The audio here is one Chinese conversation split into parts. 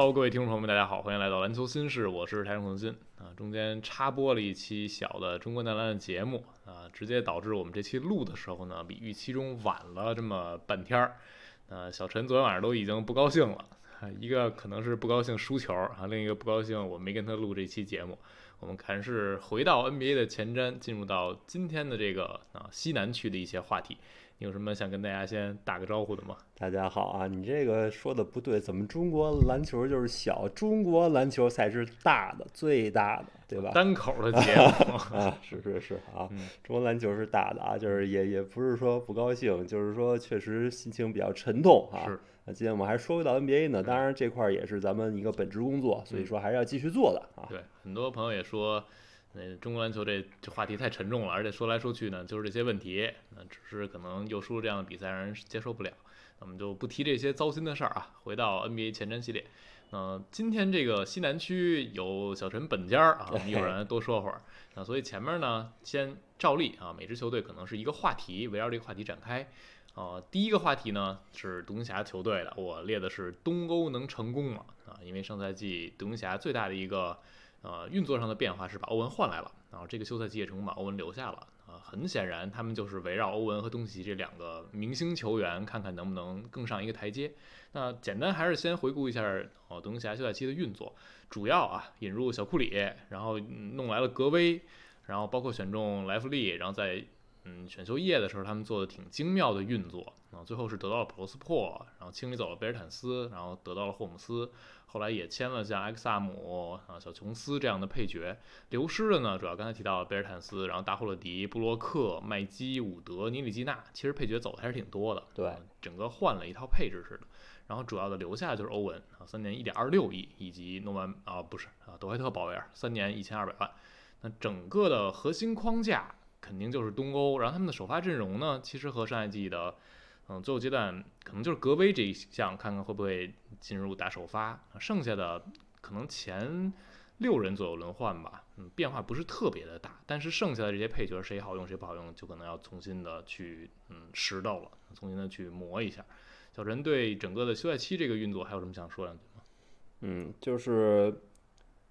Hello，各位听众朋友们，大家好，欢迎来到篮球新事，我是台上恒鑫啊。中间插播了一期小的中国男篮的节目啊，直接导致我们这期录的时候呢，比预期中晚了这么半天儿。呃，小陈昨天晚上都已经不高兴了，一个可能是不高兴输球啊，另一个不高兴我没跟他录这期节目。我们还是回到 NBA 的前瞻，进入到今天的这个啊西南区的一些话题。你有什么想跟大家先打个招呼的吗？大家好啊，你这个说的不对，怎么中国篮球就是小，中国篮球才是大的，最大的，对吧？单口的 节目啊，是是是啊，中国篮球是大的啊，就是也也不是说不高兴，就是说确实心情比较沉痛啊。是。那今天我们还说回到 NBA 呢，当然这块儿也是咱们一个本职工作，所以说还是要继续做的啊。对，很多朋友也说。那中国篮球这这话题太沉重了，而且说来说去呢，就是这些问题。那只是可能又输了这样的比赛，让人接受不了。我们就不提这些糟心的事儿啊，回到 NBA 前瞻系列。嗯，今天这个西南区有小陈本家啊，一会儿多说会儿。那所以前面呢，先照例啊，每支球队可能是一个话题，围绕这个话题展开。呃，第一个话题呢是独行侠球队的，我列的是东欧能成功吗？啊，因为上赛季独行侠最大的一个。呃，运作上的变化是把欧文换来了，然后这个休赛期也成功把欧文留下了。啊，很显然他们就是围绕欧文和东契奇这两个明星球员，看看能不能更上一个台阶。那简单还是先回顾一下哦，东契奇休赛期的运作，主要啊引入小库里，然后弄来了格威，然后包括选中莱弗利，然后再嗯选秀夜的时候他们做的挺精妙的运作，啊，最后是得到了普罗斯珀，然后清理走了贝尔坦斯，然后得到了霍姆斯。后来也签了像埃克萨姆啊、小琼斯这样的配角，流失的呢，主要刚才提到了贝尔坦斯，然后达霍勒迪、布洛克、麦基、伍德、尼里基纳，其实配角走的还是挺多的。对，整个换了一套配置似的。然后主要的留下就是欧文啊，三年一点二六亿，以及诺曼啊不是啊德怀特鲍威尔三年一千二百万。那整个的核心框架肯定就是东欧，然后他们的首发阵容呢，其实和上一季的。嗯，最后阶段可能就是格威这一项，看看会不会进入打首发，剩下的可能前六人左右轮换吧。嗯，变化不是特别的大，但是剩下的这些配角谁好用谁不好用，就可能要重新的去嗯拾到了，重新的去磨一下。小陈对整个的休赛期这个运作还有什么想说两句吗？嗯，就是。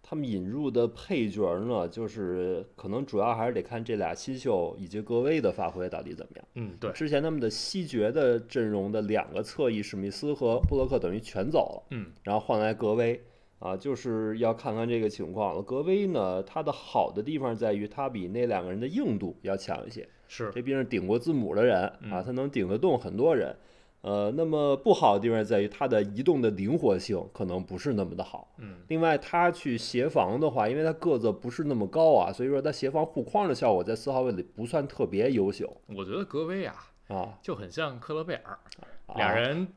他们引入的配角呢，就是可能主要还是得看这俩新秀以及格威的发挥到底怎么样。嗯，对。之前他们的西决的阵容的两个侧翼史密斯和布洛克等于全走了，嗯，然后换来格威，啊，就是要看看这个情况了。格威呢，他的好的地方在于他比那两个人的硬度要强一些，是，这毕竟顶过字母的人啊，他能顶得动很多人。呃，那么不好的地方在于它的移动的灵活性可能不是那么的好。嗯，另外他去协防的话，因为他个子不是那么高啊，所以说他协防护框的效果在四号位里不算特别优秀。我觉得格威啊啊就很像克勒贝尔，俩人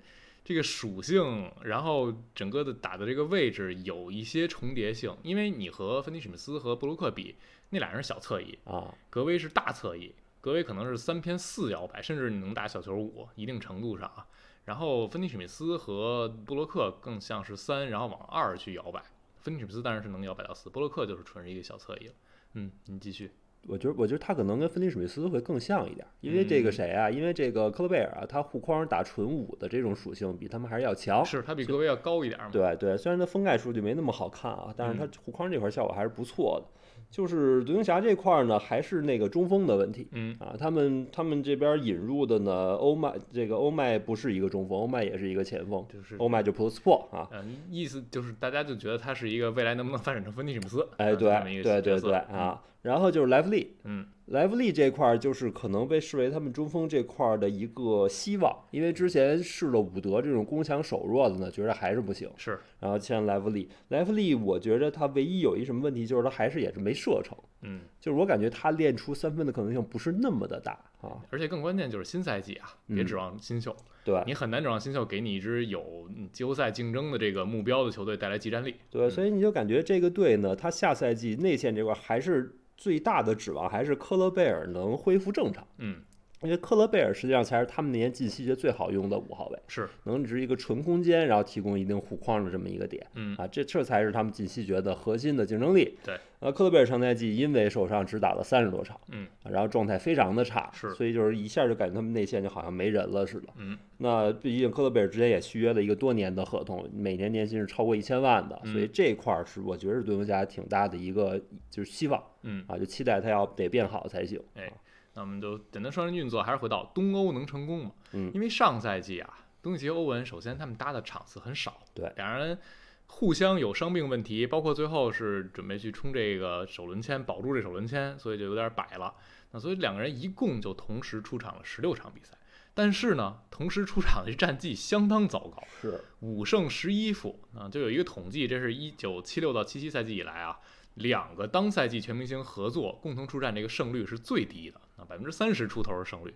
这个属性，然后整个的打的这个位置有一些重叠性，因为你和芬尼史密斯和布鲁克比，那俩人是小侧翼啊，格威是大侧翼。格威可能是三偏四摇摆，甚至你能打小球五，一定程度上啊。然后芬尼史密斯和布洛克更像是三，然后往二去摇摆。芬尼史密斯当然是能摇摆到四，布洛克就是纯是一个小侧翼了。嗯，你继续。我觉得，我觉得他可能跟芬尼史密斯会更像一点，因为这个谁啊？因为这个克勒贝尔啊，他护框打纯五的这种属性比他们还是要强。是他比格威要高一点嘛？对对，虽然他封盖数据没那么好看啊，但是他护框这块效果还是不错的。就是独行侠这块儿呢，还是那个中锋的问题。嗯啊，他们他们这边引入的呢，欧麦这个欧麦不是一个中锋，欧麦也是一个前锋，就是欧麦就 plus four 啊。嗯，意思就是大家就觉得他是一个未来能不能发展成芬尼史密斯？哎，对对对对啊。然后就是莱弗利，嗯。莱弗利这块儿就是可能被视为他们中锋这块儿的一个希望，因为之前试了伍德这种攻强守弱的呢，觉得还是不行。是，然后签莱弗利，莱弗利我觉得他唯一有一什么问题，就是他还是也是没射程。嗯，就是我感觉他练出三分的可能性不是那么的大啊。而且更关键就是新赛季啊，别指望新秀，对你很难指望新秀给你一支有季后赛竞争的这个目标的球队带来技战力。对，所以你就感觉这个队呢，他下赛季内线这块还是。最大的指望还是科勒贝尔能恢复正常。嗯，因为克勒贝尔实际上才是他们那年近期觉最好用的五号位，是，能值一个纯空间，然后提供一定护框的这么一个点。嗯啊，这这才是他们近期觉得核心的竞争力。对，呃，克勒贝尔上赛季因为受伤只打了三十多场，嗯啊，然后状态非常的差，是所以就是一下就感觉他们内线就好像没人了似的。嗯，那毕竟克勒贝尔之前也续约了一个多年的合同，每年年薪是超过一千万的，所以嗯这块儿是我觉得是对东家挺大的一个就是希望嗯，啊，就期待他要得变好才行。哎啊那我们就简单说人运作，还是回到东欧能成功吗？嗯。因为上赛季啊，东契奇、欧文，首先他们搭的场次很少，对。两人互相有伤病问题，包括最后是准备去冲这个首轮签，保住这首轮签，所以就有点摆了。那所以两个人一共就同时出场了十六场比赛，但是呢，同时出场的这战绩相当糟糕，是，五胜十一负啊，就有一个统计，这是一九七六到七七赛季以来啊，两个当赛季全明星合作共同出战这个胜率是最低的啊，百分之三十出头的胜率。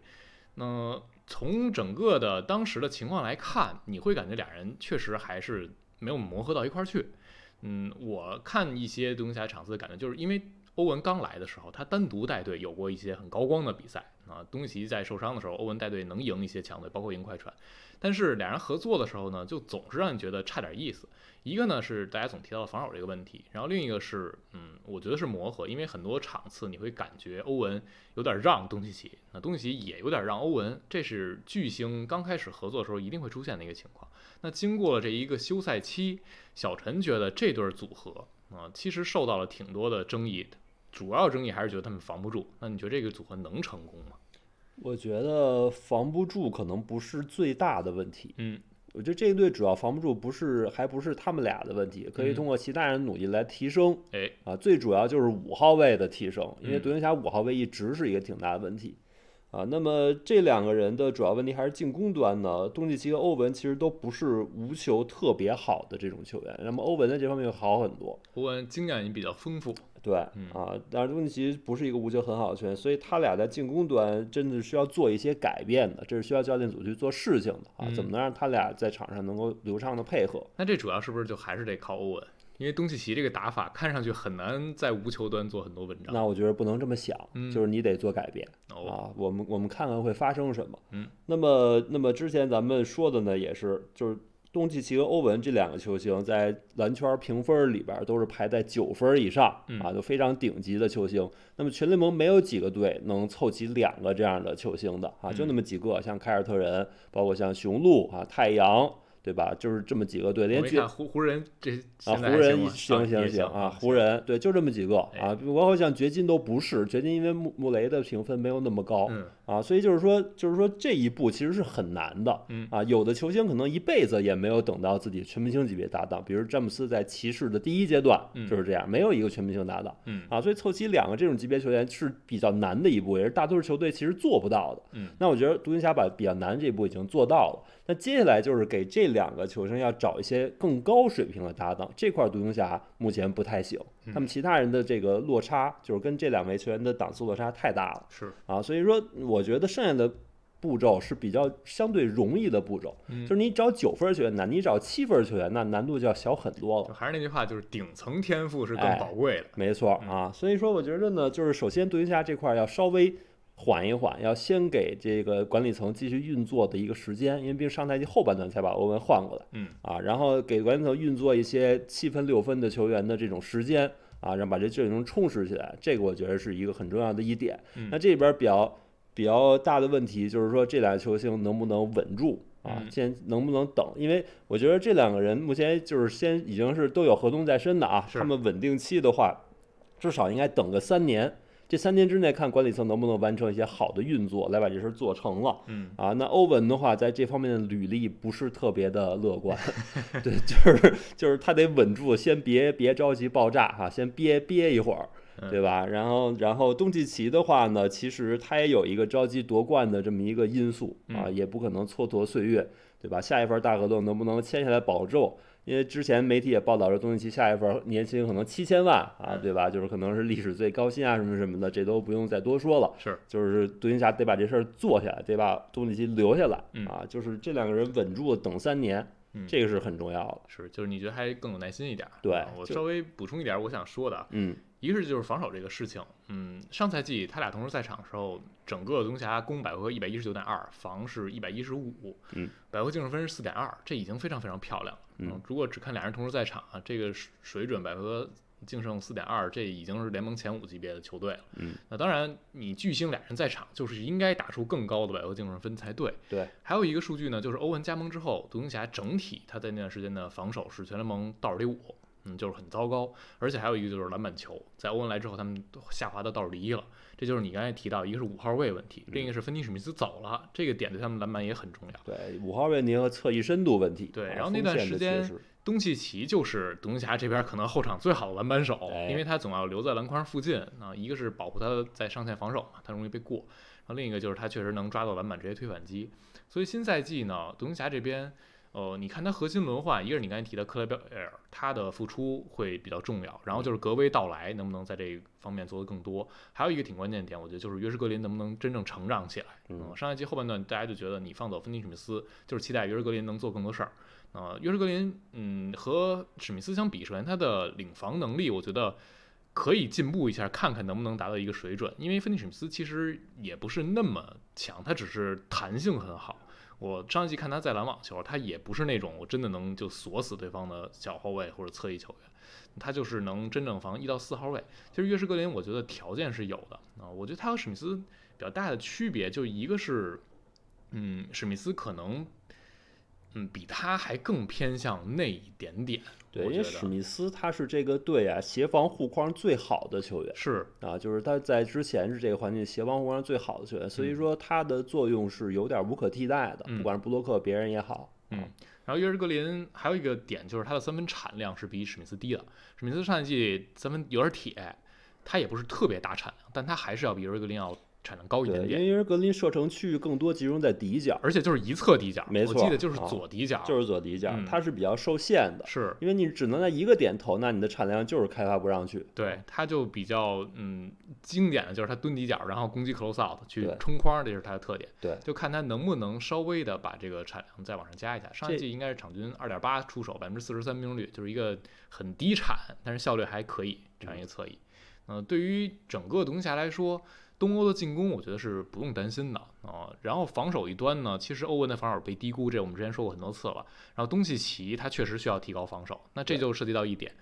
那从整个的当时的情况来看，你会感觉俩人确实还是没有磨合到一块儿去。嗯，我看一些独行侠场次的感觉，就是因为欧文刚来的时候，他单独带队有过一些很高光的比赛啊。东契奇在受伤的时候，欧文带队能赢一些强队，包括赢快船。但是俩人合作的时候呢，就总是让你觉得差点意思。一个呢是大家总提到的防守这个问题，然后另一个是，嗯，我觉得是磨合，因为很多场次你会感觉欧文有点让东契奇，那东契奇也有点让欧文，这是巨星刚开始合作的时候一定会出现的一个情况。那经过了这一个休赛期，小陈觉得这对组合啊、其实受到了挺多的争议，主要争议还是觉得他们防不住。那你觉得这个组合能成功吗？我觉得防不住可能不是最大的问题。嗯，我觉得这一队主要防不住，不是还不是他们俩的问题，可以嗯通过其他人努力来提升。哎，啊，最主要就是五号位的提升，因为嗯独行侠五号位一直是一个挺大的问题。啊，那么这两个人的主要问题还是进攻端呢。东契奇和欧文其实都不是无球特别好的这种球员，那么欧文在这方面好很多。欧文经验也比较丰富。对嗯啊，但是东契奇不是一个无球很好的球员，所以他俩在进攻端真的需要做一些改变的，这是需要教练组去做事情的啊。怎么嗯能让他俩在场上能够流畅的配合？那这主要是不是就还是得靠欧文？因为东契奇这个打法看上去很难在无球端做很多文章。那我觉得不能这么想，嗯就是你得做改变。哦，啊，我们我们看看会发生什么。嗯，那么那么之前咱们说的呢，也是就是东契奇和欧文这两个球星在篮圈评分里边都是排在九分以上嗯啊，都非常顶级的球星。那么全联盟没有几个队能凑齐两个这样的球星的啊，就嗯那么几个，像凯尔特人，包括像雄鹿啊、太阳。对吧？就是这么几个队，连湖湖人这啊，湖人行行行啊，湖人对，就这么几个哎啊，包括像掘金都不是，掘金因为穆穆雷的评分没有那么高，嗯啊，所以就是说，就是说这一步其实是很难的，嗯。啊，有的球星可能一辈子也没有等到自己全明星级别搭档，比如詹姆斯在骑士的第一阶段嗯就是这样，没有一个全明星搭档，嗯。啊，所以凑齐两个这种级别球员是比较难的一步，也是大多数球队其实做不到的。嗯，那我觉得独行侠把比较难这一步已经做到了，那接下来就是给这两个球星要找一些更高水平的搭档，这块独行侠目前不太行，嗯他们其他人的这个落差就是跟这两位球员的档次落差太大了。是啊，所以说我觉得剩下的步骤是比较相对容易的步骤，嗯就是你找九分球员难，你找七分球员那难度就要小很多了。还是那句话，就是顶层天赋是更哎宝贵的。没错嗯啊，所以说我觉得呢，就是首先独行侠这块要稍微缓一缓，要先给这个管理层继续运作的一个时间，因为毕竟上赛季后半段才把欧文换过来嗯啊，然后给管理层运作一些七分六分的球员的这种时间啊，让把这阵容充实起来，这个我觉得是一个很重要的一点。嗯那这里边比较比较大的问题就是说，这俩球星能不能稳住啊？嗯先能不能等？因为我觉得这两个人目前就是先已经是都有合同在身的啊，他们稳定期的话，至少应该等个三年。这三年之内，看管理层能不能完成一些好的运作，来把这事儿做成了嗯啊。那欧文的话，在这方面的履历不是特别的乐观，对，就是就是他得稳住，先别别着急爆炸哈、先憋憋一会儿，嗯对吧？然后然后东契奇的话呢，其实他也有一个着急夺冠的这么一个因素啊，嗯也不可能蹉跎岁月，对吧？下一份大合同能不能签下来保住？因为之前媒体也报道说，东契奇下一份年薪可能七千万啊，嗯对吧？就是可能是历史最高薪啊，什么什么的，这都不用再多说了。是就是独行侠得把这事儿做下来，得把东契奇留下来嗯啊。就是这两个人稳住了，等三年嗯这个是很重要的。是，就是你觉得还更有耐心一点儿。对啊我稍微补充一点儿我想说的啊，嗯一个是就是防守这个事情，嗯，上赛季他俩同时在场的时候，整个独行侠攻百回合一百一十九点二，防是一百一十五，嗯，百回合净胜分是四点二，这已经非常非常漂亮了。嗯，如果只看俩人同时在场啊，这个水水准百回合净胜四点二，这已经是联盟前五级别的球队了。嗯，那当然，你巨星俩人在场，就是应该打出更高的百回合净胜分才对。对，还有一个数据呢，就是欧文加盟之后，独行侠整体他在那段时间的防守是全联盟倒数第五，嗯，就是很糟糕。而且还有一个就是篮板球，在欧文来之后，他们都下滑到倒数第一了。这就是你刚才提到，一个是五号位问题，另一个是芬尼史密斯走了，这个点对他们篮板也很重要。对，五号位您和侧翼深度问题。啊对然后那段时间东契奇就是独行侠这边可能后场最好的篮板手，哎因为他总要留在篮筐附近啊。一个是保护他在上线防守嘛，他容易被过；然后另一个就是他确实能抓到篮板直接推反击。所以新赛季呢，独行侠这边，呃，你看他核心轮换，一个是你刚才提的克莱贝尔，他的付出会比较重要，然后就是格威到来能不能在这方面做得更多，还有一个挺关键的点，我觉得就是约什格林能不能真正成长起来。嗯上一季后半段大家就觉得你放走芬尼史密斯，就是期待约什格林能做更多事儿。呃，约什格林，嗯，和史密斯相比，首先他的领防能力，我觉得可以进步一下，看看能不能达到一个水准。因为芬尼史密斯其实也不是那么强，他只是弹性很好。我上一季看他在篮网球，他也不是那种我真的能就锁死对方的小后卫或者侧翼球员，他就是能真正防一到四号位。其实约什格林，我觉得条件是有的啊、我觉得他和史密斯比较大的区别，就一个是，嗯，史密斯可能。嗯，比他还更偏向那一点点，对，因为史密斯他是这个队啊协防护框最好的球员是啊，就是他在之前是这个环境协防护框最好的球员，所以说他的作用是有点无可替代的，嗯不管是布洛克别人也好。嗯，然后约什格林还有一个点就是他的三分产量是比史密斯低的。史密斯上一季三分有点铁，他也不是特别大产量，但他还是要比约什格林要产量高一，点点。因为格林射程区域更多集中在底角，而且就是一侧底角，没错我记得就是啊左底角，就是左底角，嗯他是比较受限的，是因为你只能在一个点投，那你的产量就是开发不上去。对，它就比较嗯经典的就是它蹲底角，然后攻击 close out 去冲框，这是它的特点。对就看它能不能稍微的把这个产量再往上加一下。上一季应该是场均二点八出手，百分之四十三命中率，就是一个很低产，但是效率还可以这样一个侧翼。嗯、对于整个独行侠来说，东欧的进攻我觉得是不用担心的啊、然后防守一端呢，其实欧文的防守被低估，这我们之前说过很多次了。然后东契奇他确实需要提高防守，那这就涉及到一点，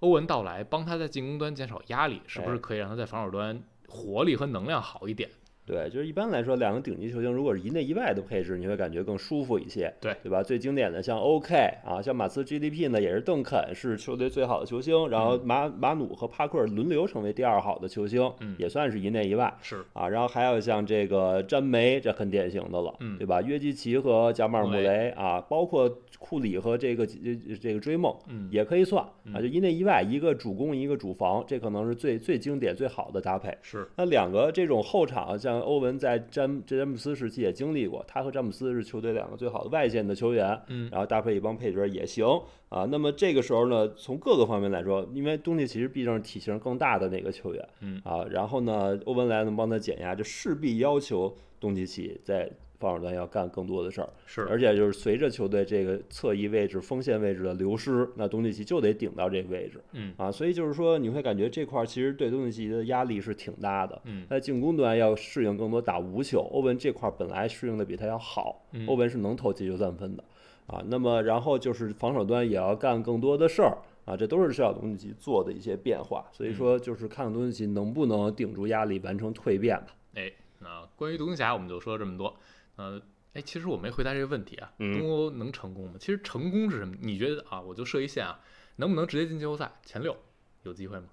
欧文到来帮他在进攻端减少压力，是不是哎可以让他在防守端活力和能量好一点？对，就是一般来说，两个顶级球星如果是一内一外的配置，你会感觉更舒服一些，对对吧？最经典的像 OK 啊，像马刺 GDP 呢，也是邓肯是球队最好的球星，然后马马努和帕克轮流成为第二好的球星，嗯也算是一内一外。是，啊，然后还有像这个詹梅，这很典型的了，嗯对吧？约基奇和贾马尔穆穆雷啊，包括库里和这个这这个追梦嗯，也可以算啊，嗯就一内一外，一个主攻，一个主防，这可能是最最经典、最好的搭配。是，那两个这种后场，像欧文在詹詹姆斯时期也经历过，他和詹姆斯是球队两个最好的外线的球员，嗯，然后搭配一帮配角也行啊。那么这个时候呢，从各个方面来说，因为东契奇是毕竟是体型更大的那个球员，嗯啊，然后呢，欧文来能帮他减压，这势必要求东契奇在防守端要干更多的事儿，是，而且就是随着球队这个侧翼位置、锋线位置的流失，那东契奇就得顶到这个位置嗯啊，所以就是说你会感觉这块儿其实对东契奇的压力是挺大的。嗯在进攻端要适应更多打无球，欧文这块儿本来适应的比他要好，嗯欧文是能投进球三分的啊。那么然后就是防守端也要干更多的事儿啊，这都是需要东契奇做的一些变化。所以说就是看看东契奇能不能顶住压力，完成蜕变吧。哎，那关于独行侠我们就说这么多，呃。哎，其实我没回答这个问题啊，嗯东欧能成功吗？其实成功是什么？你觉得啊？我就设一线啊，能不能直接进季后赛前六？有机会吗？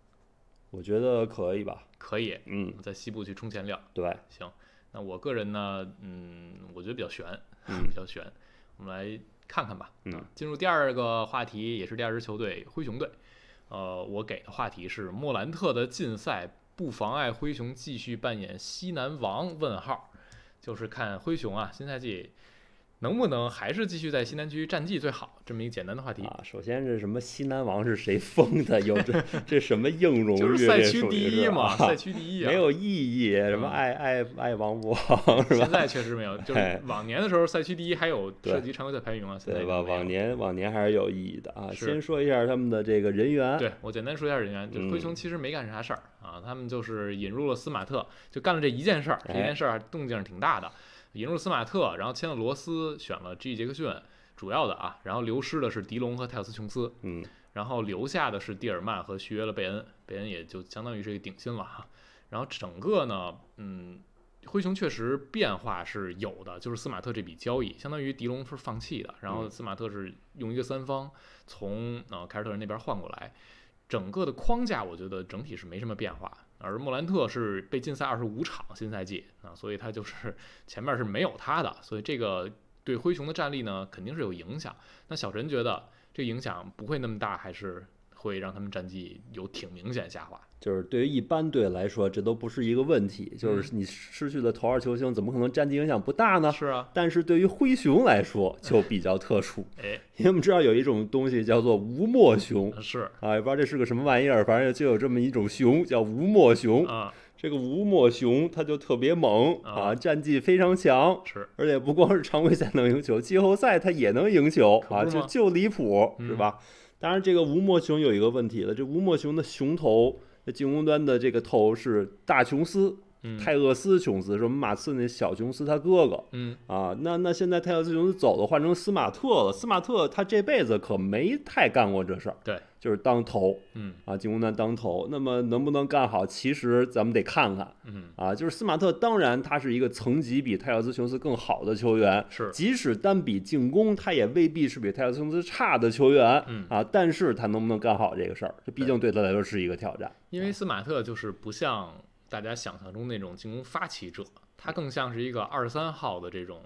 我觉得可以吧。可以，嗯，在西部去冲前六。对，行，那我个人呢，嗯，我觉得比较悬，嗯比较悬。我们来看看吧。嗯啊，进入第二个话题，也是第二支球队灰熊队。呃，我给的话题是莫兰特的禁赛不妨碍灰熊继续扮演西南王？问号，就是看灰熊啊，新赛季能不能还是继续在西南区战绩最好这么一个简单的话题？啊，首先是什么西南王是谁封的？有这 这什么硬荣誉？就是赛区第一嘛，吧 赛区第一啊，没有意义，什么嗯爱爱爱王不王 是吧？现在确实没有，就是哎往年的时候赛区第一还有涉及常规赛排名啊，现在对吧？往年往年还是有意义的啊。是先说一下他们的这个人员，对我简单说一下人员，就是灰嗯熊其实没干啥事儿啊，他们就是引入了斯马特，就干了这一件事儿，这哎件事儿动静挺大的，引入斯马特，然后签了罗斯，选了 G 杰克逊，主要的啊，然后流失的是迪龙和泰勒斯琼斯，嗯，然后留下的是蒂尔曼和续约了贝恩，贝恩也就相当于是一个顶薪了哈。然后整个呢，嗯，灰熊确实变化是有的，就是斯马特这笔交易，相当于迪龙是放弃的，然后嗯斯马特是用一个三方从呃凯尔特人那边换过来，整个的框架我觉得整体是没什么变化。而莫兰特是被禁赛二十五场新赛季啊，所以他就是 前面是没有他的，所以这个对灰熊的战力呢肯定是有影响。那小陈觉得这影响不会那么大，还是会让他们战绩有挺明显下滑？就是对于一般队来说，这都不是一个问题。嗯就是你失去的头号球星，怎么可能战绩影响不大呢？是啊，但是对于灰熊来说就比较特殊，哎，因为我们知道有一种东西叫做无墨熊是啊，也不知道这是个什么玩意儿，反正就有这么一种熊叫无墨熊。啊，这个无墨熊它就特别猛啊啊，战绩非常强，是而且不光是常规赛能赢球，季后赛它也能赢球啊，就就离谱，嗯是吧？当然，这个无墨熊有一个问题了，这无墨熊的熊头，这进攻端的这个头是大琼斯，嗯泰厄斯琼斯，是我们马刺那小琼斯他哥哥嗯啊。那那现在泰厄斯琼斯走了，换成斯马特了。斯马特他这辈子可没太干过这事儿，对，就是当头嗯啊，进攻端当头。那么能不能干好，其实咱们得看看。嗯啊，就是斯马特，当然他是一个层级比泰勒斯琼斯更好的球员，是即使单比进攻，他也未必是比泰勒斯琼斯差的球员，嗯啊，但是他能不能干好这个事儿，这毕竟对他来说是一个挑战。因为斯马特就是不像大家想象中那种进攻发起者，他更像是一个二三号的这种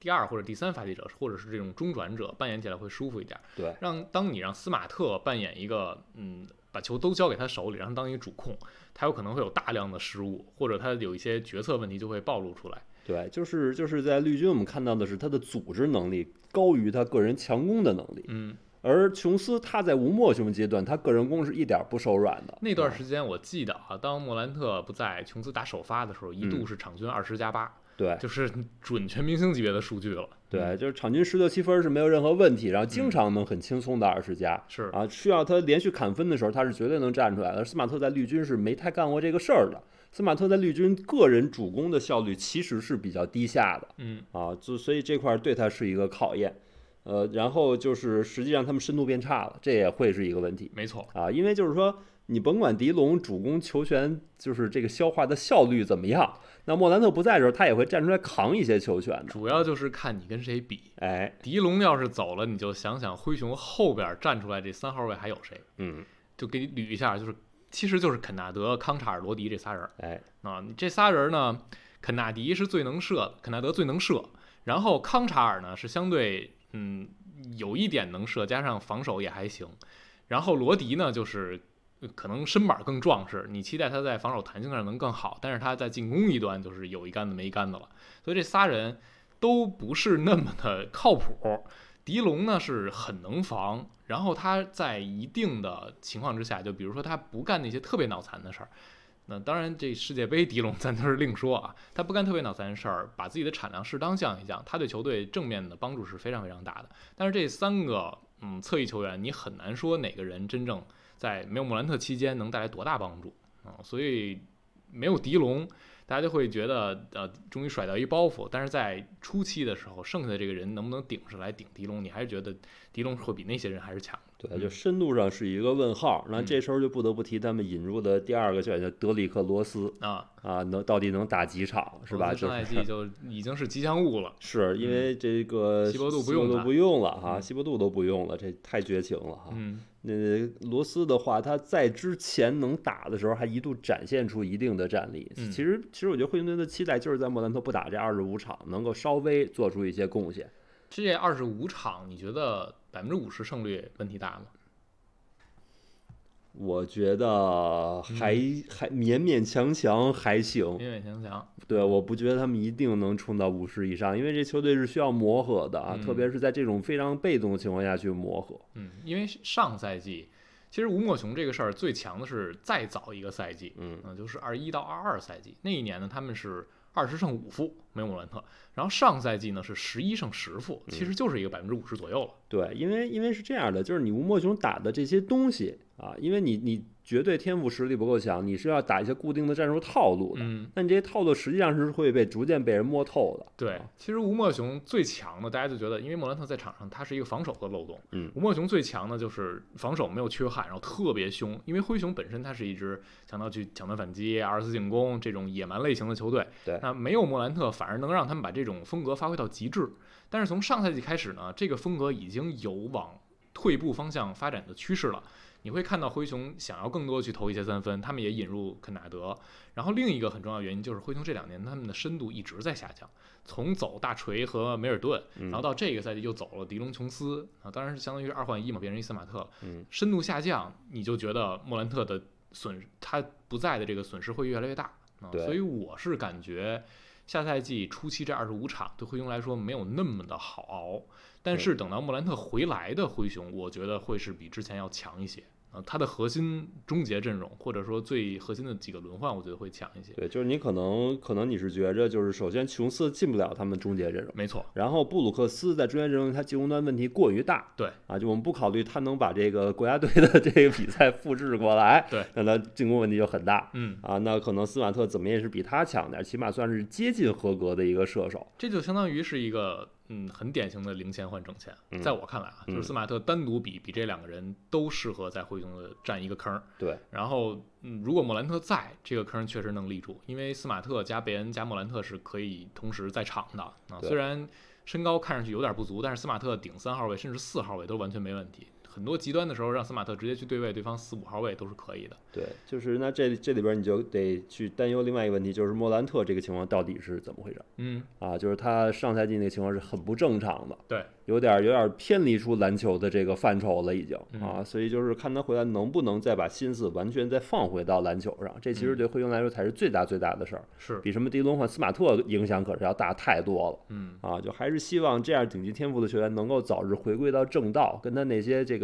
第二或者第三发起者，或者是这种中转者，扮演起来会舒服一点。对，让当你让斯马特扮演一个嗯，把球都交给他手里，让他当一个主控，他有可能会有大量的失误，或者他有一些决策问题就会暴露出来。对，就是就是在绿军，我们看到的是他的组织能力高于他个人强攻的能力，嗯，而琼斯他在无墨熊阶段，他个人攻是一点儿不手软的。那段啊时间我记得啊，当莫兰特不在，琼斯打首发的时候，一度嗯是场均二十加八，对就是准全明星级别的数据了。对，就是场均十六七分是没有任何问题，然后经嗯常能很轻松的二十加。是啊，需要他连续砍分的时候，他是绝对能站出来的。斯马特在绿军是没太干过这个事儿的。斯马特在绿军个人主攻的效率其实是比较低下的嗯啊，就所以这块儿对他是一个考验。呃，然后就是实际上他们深度变差了，这也会是一个问题没错，啊，因为就是说你甭管迪龙主攻球权就是这个消化的效率怎么样，那莫兰特不在的时候，他也会站出来扛一些球权的。主要就是看你跟谁比。哎，迪龙要是走了，你就想想灰熊后边站出来这三号位还有谁？嗯，就给你捋一下，就是其实就是肯纳德、康查尔、罗迪这仨人儿哎，啊。你这仨人呢，肯纳迪是最能射的，肯纳德最能射，然后康查尔呢是相对嗯有一点能射，加上防守也还行，然后罗迪呢就是。可能身板更壮实，你期待他在防守弹性上能更好，但是他在进攻一端就是有一杆子没一杆子了，所以这仨人都不是那么的靠谱。迪龙呢是很能防，然后他在一定的情况之下，就比如说他不干那些特别脑残的事儿。那当然，这世界杯 迪龙咱都是另说啊。他不干特别脑残的事儿，把自己的产量适当降一降，他对球队正面的帮助是非常非常大的。但是这三个嗯侧翼球员，你很难说哪个人真正在没有莫兰特期间能带来多大帮助啊、所以没有迪龙，大家就会觉得呃，终于甩掉一包袱。但是在初期的时候，剩下的这个人能不能顶上来顶狄龙，你还是觉得狄龙会比那些人还是强。对，就深度上是一个问号。那嗯这时候就不得不提他们引入的第二个球员叫德里克罗斯啊，啊，能到底能打几场是吧？就上赛季 就已经是吉祥物了。是因为这个嗯西伯杜不用了哈，嗯西伯杜都不用了，这太绝情了哈。嗯，那罗斯的话，他在之前能打的时候，还一度展现出一定的战力。嗯其实，其实我觉得惠灵顿的期待就是在莫兰特不打这二十五场，能够稍微做出一些贡献。这二十五场，你觉得百分之五十胜率问题大吗？我觉得还、还勉勉强强还行。勉勉强强。对，我不觉得他们一定能冲到五十以上，因为这球队是需要磨合的啊，嗯特别是在这种非常被动的情况下去磨合。嗯，因为上赛季其实吴莫雄这个事儿最强的是再早一个赛季，嗯嗯，就是二一到二二赛季那一年呢，他们是二十胜五负没有莫兰特，然后上赛季呢是十一胜十负，其实就是一个百分之五十左右了。对，因为因为是这样的，就是你吴莫雄打的这些东西啊，因为你你绝对天赋实力不够强，你是要打一些固定的战术套路的。嗯，那你这些套路实际上是会被逐渐被人摸透的。对，其实吴莫雄最强的，大家就觉得，因为莫兰特在场上他是一个防守的漏洞，嗯吴莫雄最强的就是防守没有缺憾，然后特别凶，因为灰熊本身它是一支强调去抢断反击、二次进攻这种野蛮类型的球队，对那没有莫兰特反而能让他们把这种风格发挥到极致，但是从上赛季开始呢，这个风格已经有往退步方向发展的趋势了。你会看到灰熊想要更多去投一些三分，他们也引入肯纳德。然后另一个很重要的原因就是灰熊这两年他们的深度一直在下降，从走大锤和梅尔顿，嗯然后到这个赛季又走了迪隆琼斯啊，当然是相当于是二换一嘛，变成伊斯马特深度下降，你就觉得莫兰特的损他不在的这个损失会越来越大啊。对所以我是感觉下赛季初期这二十五场对灰熊来说没有那么的好熬，但是等到莫兰特回来的灰熊，我觉得会是比之前要强一些。啊，他的核心终结阵容，或者说最核心的几个轮换，我觉得会强一些。对，就是你可能可能你是觉着，就是首先琼斯进不了他们终结阵容，没错，然后布鲁克斯在中间阵容他进攻端问题过于大，对啊，就我们不考虑他能把这个国家队的这个比赛复制过来，对，那他进攻问题就很大。嗯，啊，那可能斯马特怎么也是比他强点儿，起码算是接近合格的一个射手。这就相当于是一个嗯很典型的零钱换整钱，嗯在我看来啊，就是嗯斯马特单独比比这两个人都适合在灰熊的占一个坑儿。对，然后嗯，如果莫兰特在这个坑确实能立住，因为斯马特加贝恩加莫兰特是可以同时在场的啊。虽然身高看上去有点不足，但是斯马特顶三号位甚至四号位都完全没问题。很多极端的时候，让斯马特直接去对位对方四五号位都是可以的。对，就是那这这里边你就得去担忧另外一个问题，就是莫兰特这个情况到底是怎么回事儿嗯，啊？就是他上赛季那个情况是很不正常的，对，有点儿有点儿偏离出篮球的这个范畴了已经嗯啊，所以就是看他回来能不能再把心思完全再放回到篮球上，这其实嗯对灰熊来说才是最大最大的事儿，是，比什么迪伦换斯马特影响可是要大太多了。嗯啊，就还是希望这样顶级天赋的球员能够早日回归到正道，跟他那些这个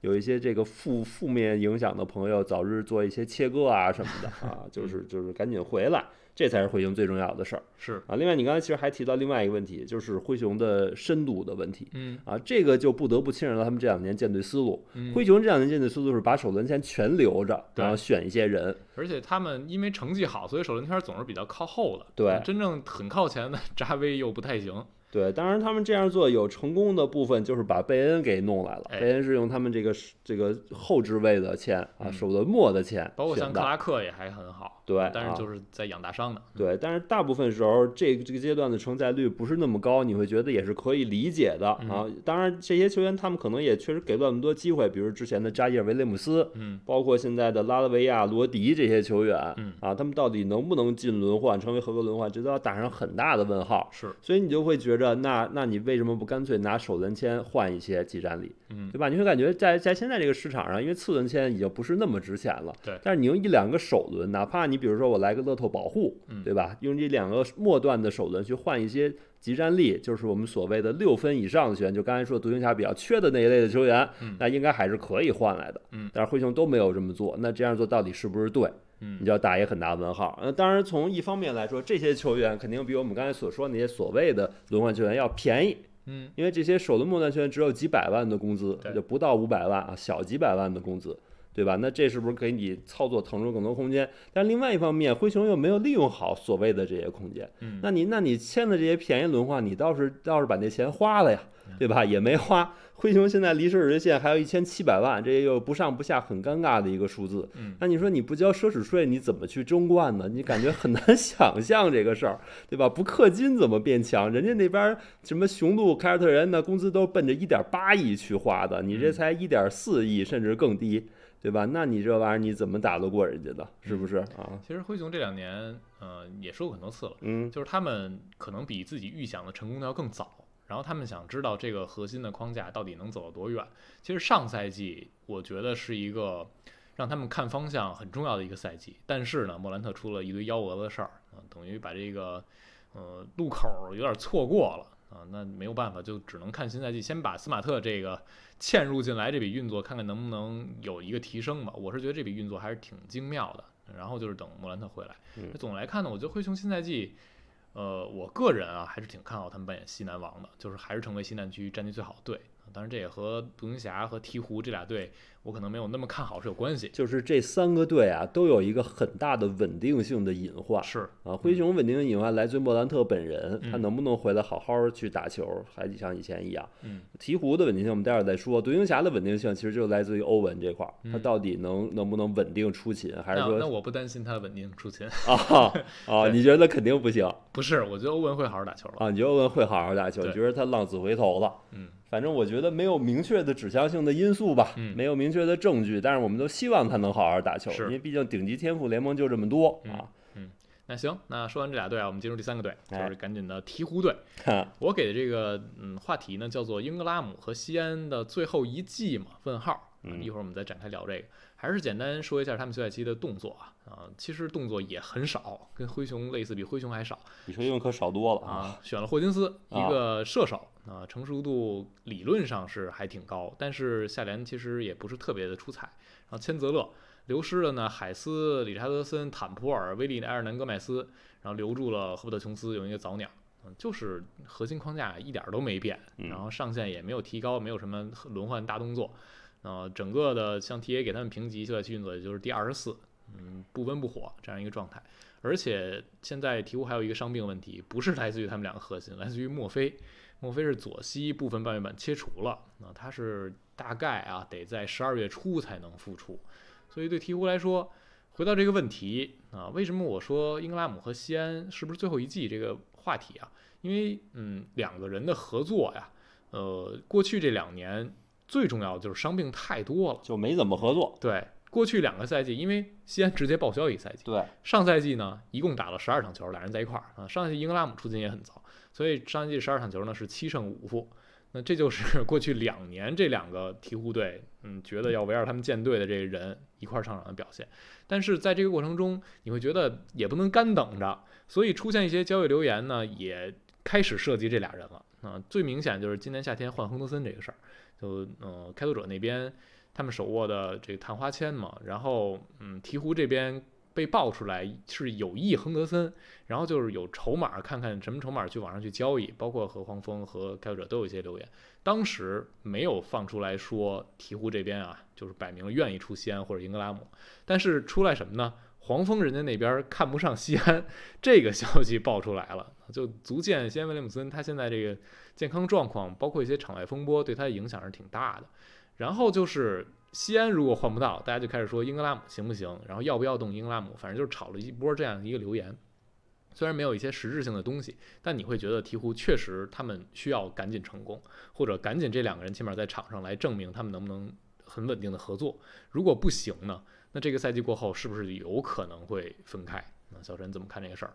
有一些这个负负面影响的朋友早日做一些切割啊什么的啊，就是就是赶紧回来，这才是灰熊最重要的事儿是，啊。另外，你刚才其实还提到另外一个问题，就是灰熊的深度的问题嗯啊，这个就不得不牵扯到他们这两年建队思路。嗯，灰熊这两年建队思路是把首轮签全留着，然后选一些人，而且他们因为成绩好，所以首轮签总是比较靠后的。对真正很靠前的 扎威又不太行。对，当然他们这样做有成功的部分，就是把贝恩给弄来了。哎贝恩是用他们这个这个后置位的钱啊，嗯首轮末的钱包括像克。拉克也还很好，对啊但是就是在养大伤的。对，但是大部分时候这个这个阶段的承载率不是那么高，你会觉得也是可以理解的嗯啊。当然，这些球员他们可能也确实给不了那么多机会，比如之前的扎伊尔·维雷姆斯，嗯包括现在的拉拉维亚、罗迪这些球员嗯，啊，他们到底能不能进轮换，成为合格轮换，这都要打上很大的问号。是，所以你就会觉着，那那你为什么不干脆拿首轮签换一些技战力，嗯对吧？你会感觉在在现在这个市场上，因为次轮签已经不是那么值钱了，对但是你用一两个首轮，哪怕你比如说我来个乐透保护，嗯对吧？用这两个末段的首轮去换一些集战力，就是我们所谓的六分以上的球员，就刚才说独行侠比较缺的那一类的球员，嗯那应该还是可以换来的。嗯但是灰熊都没有这么做，那这样做到底是不是对？嗯你就要打一个很大的问号。那，当然从一方面来说，这些球员肯定比我们刚才所说的那些所谓的轮换球员要便宜，嗯因为这些首轮末段球员只有几百万的工资，就不到五百万啊，小几百万的工资。对吧？那这是不是给你操作腾出更多空间？但另外一方面，灰熊又没有利用好所谓的这些空间。嗯，那你那你签的这些便宜轮换，你倒是倒是把那钱花了呀，对吧？也没花。灰熊现在离奢侈税线还有一千七百万，这又不上不下，很尴尬的一个数字。嗯那你说你不交奢侈税，你怎么去争冠呢？你感觉很难 想象这个事儿，对吧？不氪金怎么变强？人家那边什么雄鹿、凯尔特人那工资都奔着一点八亿去花的，你这嗯才一点四亿，甚至更低，对吧？那你这玩意儿你怎么打得过人家的？是不是啊？其实灰熊这两年，呃，也说过很多次了，嗯，就是他们可能比自己预想的成功的要更早。然后他们想知道这个核心的框架到底能走到多远。其实上赛季我觉得是一个让他们看方向很重要的一个赛季。但是呢，莫兰特出了一堆幺蛾子的事儿啊，等于把这个呃路口有点错过了啊。那没有办法，就只能看新赛季，先把斯马特这个嵌入进来这笔运作，看看能不能有一个提升吧。我是觉得这笔运作还是挺精妙的。然后就是等莫兰特回来。嗯总的来看呢，我觉得灰熊新赛季。呃，我个人啊还是挺看好他们扮演西南王的，就是还是成为西南区战绩最好的队。当然，这也和独行侠和鹈鹕这俩队，我可能没有那么看好是有关系。就是这三个队啊，都有一个很大的稳定性的隐患是，啊。灰熊稳定的隐患来自于莫兰特本人，他嗯能不能回来好好去打球，还像以前一样。嗯，鹈鹕的稳定性我们待会儿再说，独行侠的稳定性其实就来自于欧文这块儿，他嗯到底能能不能稳定出勤，还是说那那我不担心他稳定出勤，啊 啊？你觉得肯定不行不是，我觉得欧文会好好打球了。啊？你觉得欧文会好好打球？你觉得他浪子回头了？嗯，反正我觉得没有明确的指向性的因素吧，嗯没有明确的证据，但是我们都希望他能好好打球，因为毕竟顶级天赋联盟就这么多啊嗯啊。那行，那说完这俩队啊，我们进入第三个队，就哎是赶紧的鹈鹕队。哈，我给的这个嗯话题呢，叫做英格拉姆和西安的最后一季嘛？问号。一会儿我们再展开聊这个。还是简单说一下他们休赛期的动作啊啊，其实动作也很少，跟灰熊类似，比灰熊还少比灰熊可少多了啊。啊。选了霍金斯，啊一个射手啊，成熟度理论上是还挺高，但是下联其实也不是特别的出彩。然后千泽勒流失了呢，海斯、理查德森、坦普尔、威利埃尔南戈麦斯，然后留住了赫伯特琼斯，有一个早鸟。嗯，就是核心框架一点儿都没变，嗯然后上限也没有提高，没有什么轮换大动作，呃，整个的像 TA 给他们评级现在运作也就是第二十四，嗯，不温不火这样一个状态。而且现在鹈鹕还有一个伤病问题，不是来自于他们两个核心，来自于墨菲。墨菲是左膝部分半月板切除了，那他是大概啊得在十二月初才能复出，所以对鹈鹕来说，回到这个问题啊，为什么我说英格拉姆和西安是不是最后一季这个话题啊？因为嗯，两个人的合作呀，呃，过去这两年最重要的就是伤病太多了。就没怎么合作。对，过去两个赛季，因为西安直接报销一赛季，对，上赛季呢一共打了十二场球，俩人在一块儿啊。上赛季英格拉姆出勤也很早，所以上赛季十二场球呢是七胜五负。那这就是 过去两年这两个鹈鹕队，嗯，觉得要围绕他们建队的这个人一块儿上场的表现。但是在这个过程中，你会觉得也不能干等着，所以出现一些交易留言呢，也开始涉及这俩人了啊。最明显就是今年夏天换亨德森这个事儿，就嗯、呃开拓者那边他们手握的这个探花签嘛，然后嗯，鹈鹕这边被爆出来是有意亨德森，然后就是有筹码，看看什么筹码去网上去交易，包括和黄蜂和开拓者都有一些留言，当时没有放出来说鹈鹕这边啊，就是摆明了愿意出西安或者英格拉姆，但是出来什么呢？黄蜂人家那边看不上西安，这个消息爆出来了，就足见西安威廉姆森他现在这个健康状况，包括一些场外风波对他的影响是挺大的。然后就是西安如果换不到，大家就开始说英格拉姆行不行，然后要不要动英格拉姆，反正就是炒了一波这样一个留言。虽然没有一些实质性的东西，但你会觉得鹈鹕确实他们需要赶紧成功，或者赶紧这两个人起码在场上来证明他们能不能很稳定的合作。如果不行呢，那这个赛季过后是不是有可能会分开？那小陈怎么看这个事儿？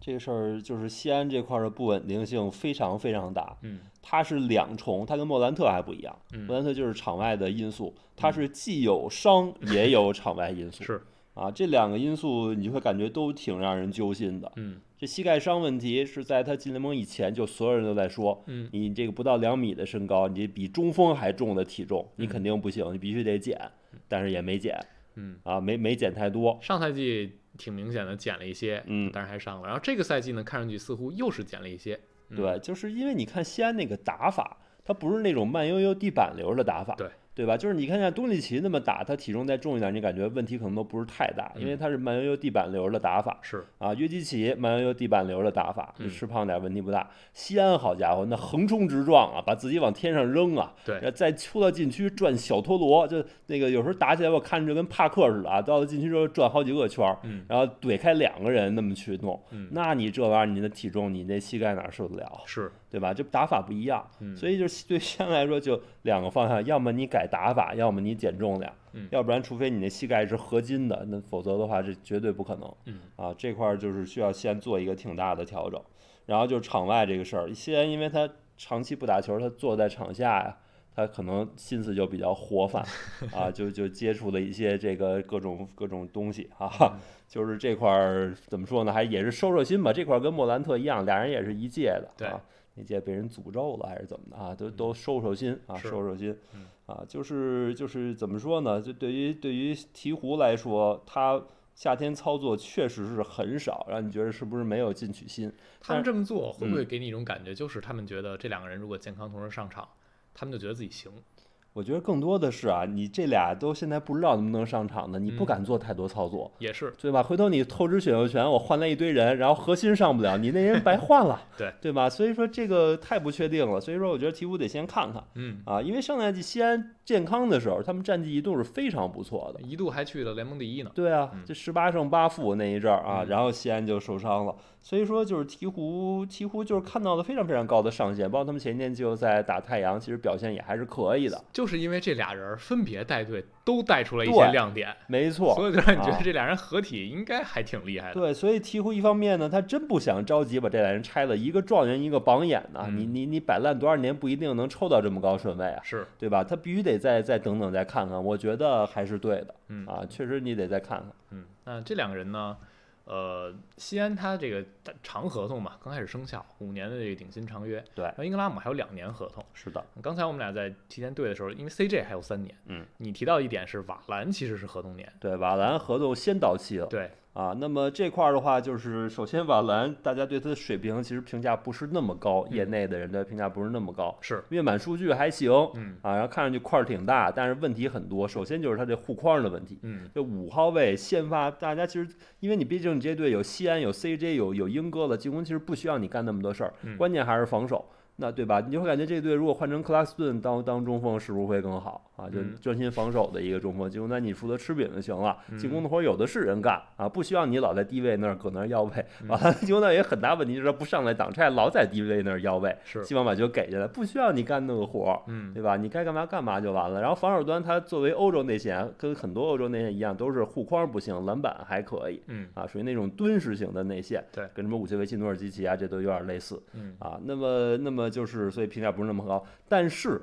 这个事儿就是西安这块儿的不稳定性非常非常大。嗯它是两重，它跟莫兰特还不一样。莫嗯，兰特就是场外的因素，它是既有伤 也有场外因素。是，啊，这两个因素你会感觉都挺让人揪心的。嗯这膝盖伤问题是在他进联盟以前，就所有人都在说，嗯你这个不到两米的身高，你这比中锋还重的体重，你嗯肯定不行，你必须得减。但是也没减嗯，啊，没没减太多。上赛季挺明显的减了一些，嗯但是还上了。然后这个赛季呢，看上去似乎又是减了一些。嗯对，就是因为你看西安那个打法，它不是那种慢悠悠地板流的打法，对对吧？就是你看像东契奇那么打，他体重再重一点，你感觉问题可能都不是太大，因为嗯他是慢悠悠地板流的打法是，啊。约基奇慢悠悠地板流的打法，吃胖点问题不大。西安好家伙，那横冲直撞啊，把自己往天上扔啊，对再出到禁区转小陀螺，就那个有时候打起来我看着就跟帕克似的啊，到了禁区之后转好几个圈然后怼开两个人那么去弄，嗯，那你这玩意儿你的体重你那膝盖哪受得了？是，对吧？这打法不一样，嗯，所以就是 对西安来说就两个方向，要么你改打法，要么你减重量，嗯要不然除非你那膝盖是合金的，那否则的话这绝对不可能嗯啊。这块儿就是需要先做一个挺大的调整，然后就是场外这个事儿，西安因为他长期不打球，他坐在场下呀，他可能心思就比较活泛 啊，就就接触了一些这个各种各种东西啊，就是这块儿怎么说呢，还也是收收心吧。这块儿跟莫兰特一样，俩人也是一届的，对啊，那届被人诅咒了还是怎么的啊？都都收收心啊，收收心嗯啊，就是就是怎么说呢？就对于对于鹈鹕来说，他夏天操作确实是很少，让你觉得是不是没有进取心？他们这么做会不嗯会给你一种感觉，就是他们觉得这两个人如果健康同时上场，他们就觉得自己行。我觉得更多的是啊，你这俩都现在不知道能不能上场呢，你不嗯敢做太多操作，也是，对吧？回头你透支选秀权，我换来一堆人，然后核心上不了，你那人白换了，对对吧？所以说这个太不确定了，所以说我觉得鹈鹕得先看看嗯，啊，因为上赛季西安健康的时候，他们战绩一度是非常不错的。一度还去了联盟第一呢。对啊嗯，这十八胜八负那一阵儿啊，嗯然后西安就受伤了，所以说就是鹈鹕，鹈鹕就是看到了非常非常高的上限，包括他们前一年季后赛打太阳，其实表现也还是可以的，就是因为这俩人分别带队，都带出了一些亮点，没错。所以就让你觉啊得这俩人合体应该还挺厉害的。对，所以鹈鹕一方面呢，他真不想着急把这俩人拆了，一个状元一个榜眼呢，你嗯你你摆烂多少年不一定能抽到这么高顺位啊，是，对吧？他必须得再再等等再看看，我觉得还是对的嗯啊，确实你得再看看。嗯，那这两个人呢？呃，西安它这个长合同嘛，刚开始生效，五年的这个顶薪长约。对然后英格拉姆还有两年合同。是的，刚才我们俩在提前对的时候，因为 CJ 还有三年，嗯，你提到一点是瓦兰其实是合同年，对，瓦兰合同先到期了。对，啊，那么这块儿的话，就是首先瓦兰，大家对他的水平其实评价不是那么高，业嗯内的人的评价不是那么高。是，月板数据还行嗯啊，然后看上去块儿挺大，但是问题很多。首先就是他这护框的问题，嗯这五号位先发，大家其实因为你毕竟你这队有西安、有 CJ、有有英哥了，进攻其实不需要你干那么多事儿，嗯关键还是防守。那对吧？你就会感觉这队如果换成克拉斯顿当当中锋，是不是会更好啊？就嗯专心防守的一个中锋，进攻端你负责吃饼就行了，进攻嗯的活儿有的是人干啊，不需要你老在低位那儿搁那儿要位。嗯完了，进攻端也很大问题，就是他不上来挡拆，老在低位那儿要位，是，希望把球给下来，不需要你干那个活儿。嗯对吧？你该干嘛干嘛就完了。然后防守端，他作为欧洲内线，跟很多欧洲内线一样，都是护框不行，篮板还可以嗯啊，属于那种敦实型的内线，对跟什么武切维奇、努尔基奇啊，这都有点类似嗯啊。那么，那么就是，所以评价不是那么高。但是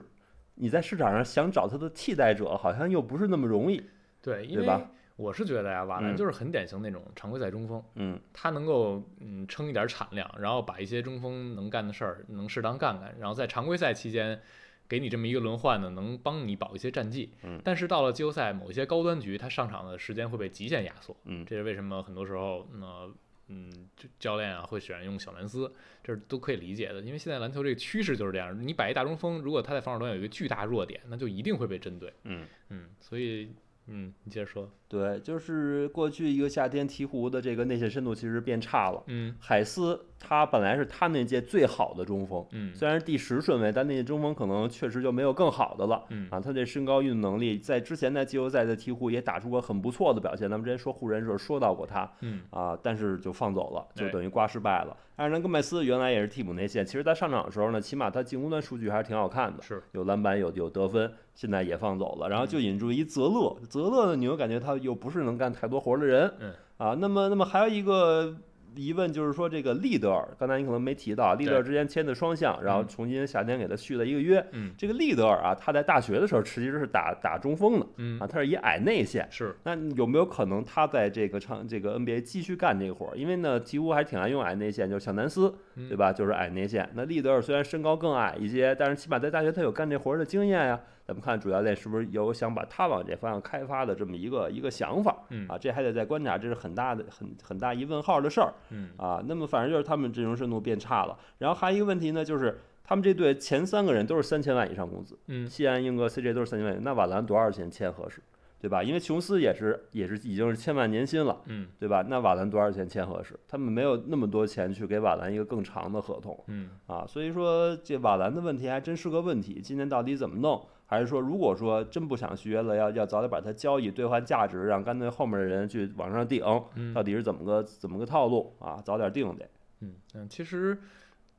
你在市场上想找他的替代者，好像又不是那么容易。对，因为对吧我是觉得呀，瓦兰嗯就是很典型那种常规赛中锋，嗯，他能够嗯撑一点产量，然后把一些中锋能干的事儿能适当干干，然后在常规赛期间给你这么一个轮换呢，能帮你保一些战绩。嗯但是到了季后赛某一些高端局，他上场的时间会被极限压缩。嗯这是为什么很多时候呢？嗯，就教练啊会选用小兰斯，这是都可以理解的，因为现在篮球这个趋势就是这样。你摆一大中锋，如果他在防守端有一个巨大弱点，那就一定会被针对。嗯嗯，所以嗯，你接着说。对，就是过去一个夏天，鹈鹕的这个内线深度其实变差了。嗯海斯他本来是他那届最好的中锋，嗯虽然是第十顺位，但那届中锋可能确实就没有更好的了。嗯啊，他这身高运动能力，在之前在季后赛的鹈鹕也打出过很不错的表现。咱们之前说湖人的时候说到过他嗯啊，但是就放走了，就等于刮失败了。艾尔南戈麦斯原来也是替补内线，其实他上场的时候呢，起码他进攻端数据还是挺好看的，是有篮板有有得分，现在也放走了。然后就引入一泽勒，泽勒呢，你又感觉他又不是能干太多活儿的人，嗯啊，那么那么还有一个。疑问就是说，这个利德尔，刚才你可能没提到，利德尔之前签的双向，然后嗯重新夏天给他续了一个约。嗯这个利德尔啊，他在大学的时候其实是打打中锋的嗯啊，他是以矮内线。是那有没有可能他在这个场这个 NBA 继续干这个活儿？因为呢，鹈鹕还挺爱用矮内线，就是小南斯，嗯对吧？就是矮内线。那利德尔虽然身高更矮一些，但是起码在大学他有干这活儿的经验呀。咱们看主教练是不是有想把他往这方向开发的这么一个一个想法嗯啊？这还得再观察，这是很大的很很大一问号的事儿嗯啊。那么反正就是他们阵容深度变差了，然后还有一个问题呢，就是他们这队前三个人都是三千万以上工资，嗯西安、英格、CJ 都是三千万，那瓦兰多少钱签合适？对吧？因为琼斯也是也是已经是千万年薪了，嗯对吧？那瓦兰多少钱签合适？他们没有那么多钱去给瓦兰一个更长的合同嗯啊，所以说这瓦兰的问题还真是个问题。今年到底怎么弄？还是说，如果说真不想续约了，要要早点把它交易兑换价值，让干脆后面的人去往上顶，嗯到底是怎么个怎么个套路啊？早点定得。嗯嗯，其实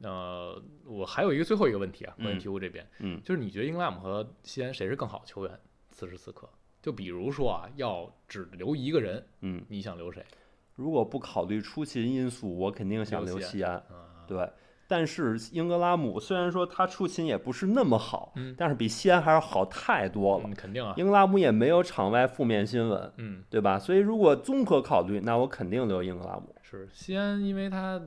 呃，我还有一个最后一个问题啊，关于嗯鹈鹕这边，嗯就是你觉得英格拉姆和西安谁是更好的球员？此时此刻，就比如说啊，要只留一个人，嗯，你想留谁？如果不考虑出勤因素，我肯定想留留西西安。啊，对，但是英格拉姆虽然说他出勤也不是那么好，嗯但是比西安还是好太多了。嗯，肯定啊，英格拉姆也没有场外负面新闻，嗯，对吧？所以如果综合考虑，那我肯定留英格拉姆。是西安，因为他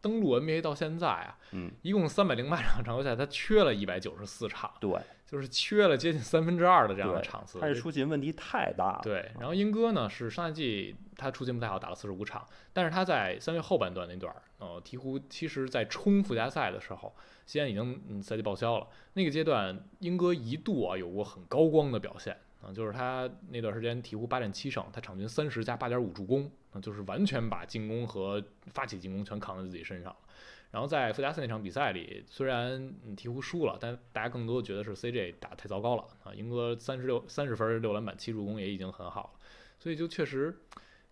登陆 NBA 到现在啊，嗯，一共三百零八场常规赛，他缺了一百九十四场，对，就是缺了接近三分之二的这样的场次。他是出勤问题太大了。对，然后英哥呢是上赛季他出勤不太好，打了四十五场，但是他在三月后半段那段儿，呃，鹈鹕其实在冲附加赛的时候，西安已经嗯赛季报销了。那个阶段，英哥一度啊有过很高光的表现啊、就是他那段时间鹈鹕八战七胜，他场均三十加八点五助攻，啊、就是完全把进攻和发起进攻全扛在自己身上了。然后在附加赛那场比赛里，虽然嗯鹈鹕输了，但大家更多觉得是 CJ 打太糟糕了啊。英哥三十六三十分六篮板七助攻也已经很好了，所以就确实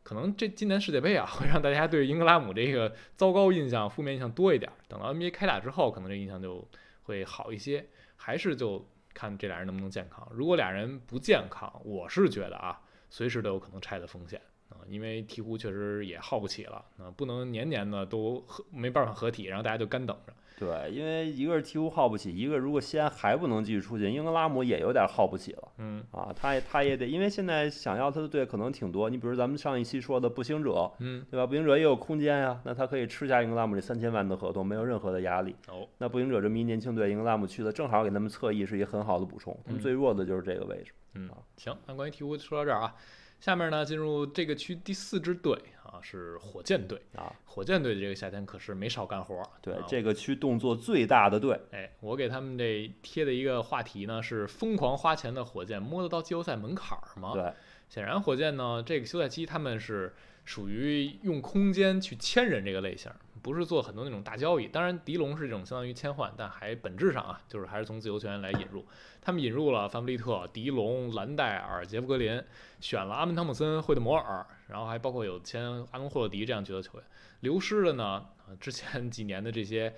可能这今年世界杯啊，会让大家对英格拉姆这个糟糕印象、负面印象多一点。等到 NBA 开打之后，可能这印象就会好一些。还是就看这俩人能不能健康。如果俩人不健康，我是觉得啊，随时都有可能拆的风险，因为鹈鹕确实也耗不起了啊，不能年年的都合没办法合体，然后大家就干等着。对，因为一个是鹈鹕耗不起，一个如果西安还不能继续出勤，英格拉姆也有点耗不起了嗯啊。他也他也得，因为现在想要他的队可能挺多。你比如咱们上一期说的步行者，嗯，对吧？步行者也有空间呀，那他可以吃下英格拉姆这三千万的合同，没有任何的压力。哦，那步行者这么一年轻队，英格拉姆去了，正好给他们侧翼是一个很好的补充。他们嗯最弱的就是这个位置。嗯，行，那关于鹈鹕说到这儿啊，下面呢进入这个区第四支队啊，是火箭队啊。火箭队这个夏天可是没少干活儿。对啊，这个区动作最大的队，哎，我给他们这贴的一个话题呢是疯狂花钱的火箭摸得到季后赛门槛儿吗？对，显然火箭呢这个休赛期他们是属于用空间去签人这个类型，不是做很多那种大交易。当然，迪龙是这种相当于签换，但还本质上啊就是还是从自由球员来引入。他们引入了范布利特、迪龙、兰戴尔、杰夫格林，选了阿门汤姆森、惠特摩尔，然后还包括有签阿隆霍勒迪这样角色球员。流失的呢，之前几年的这些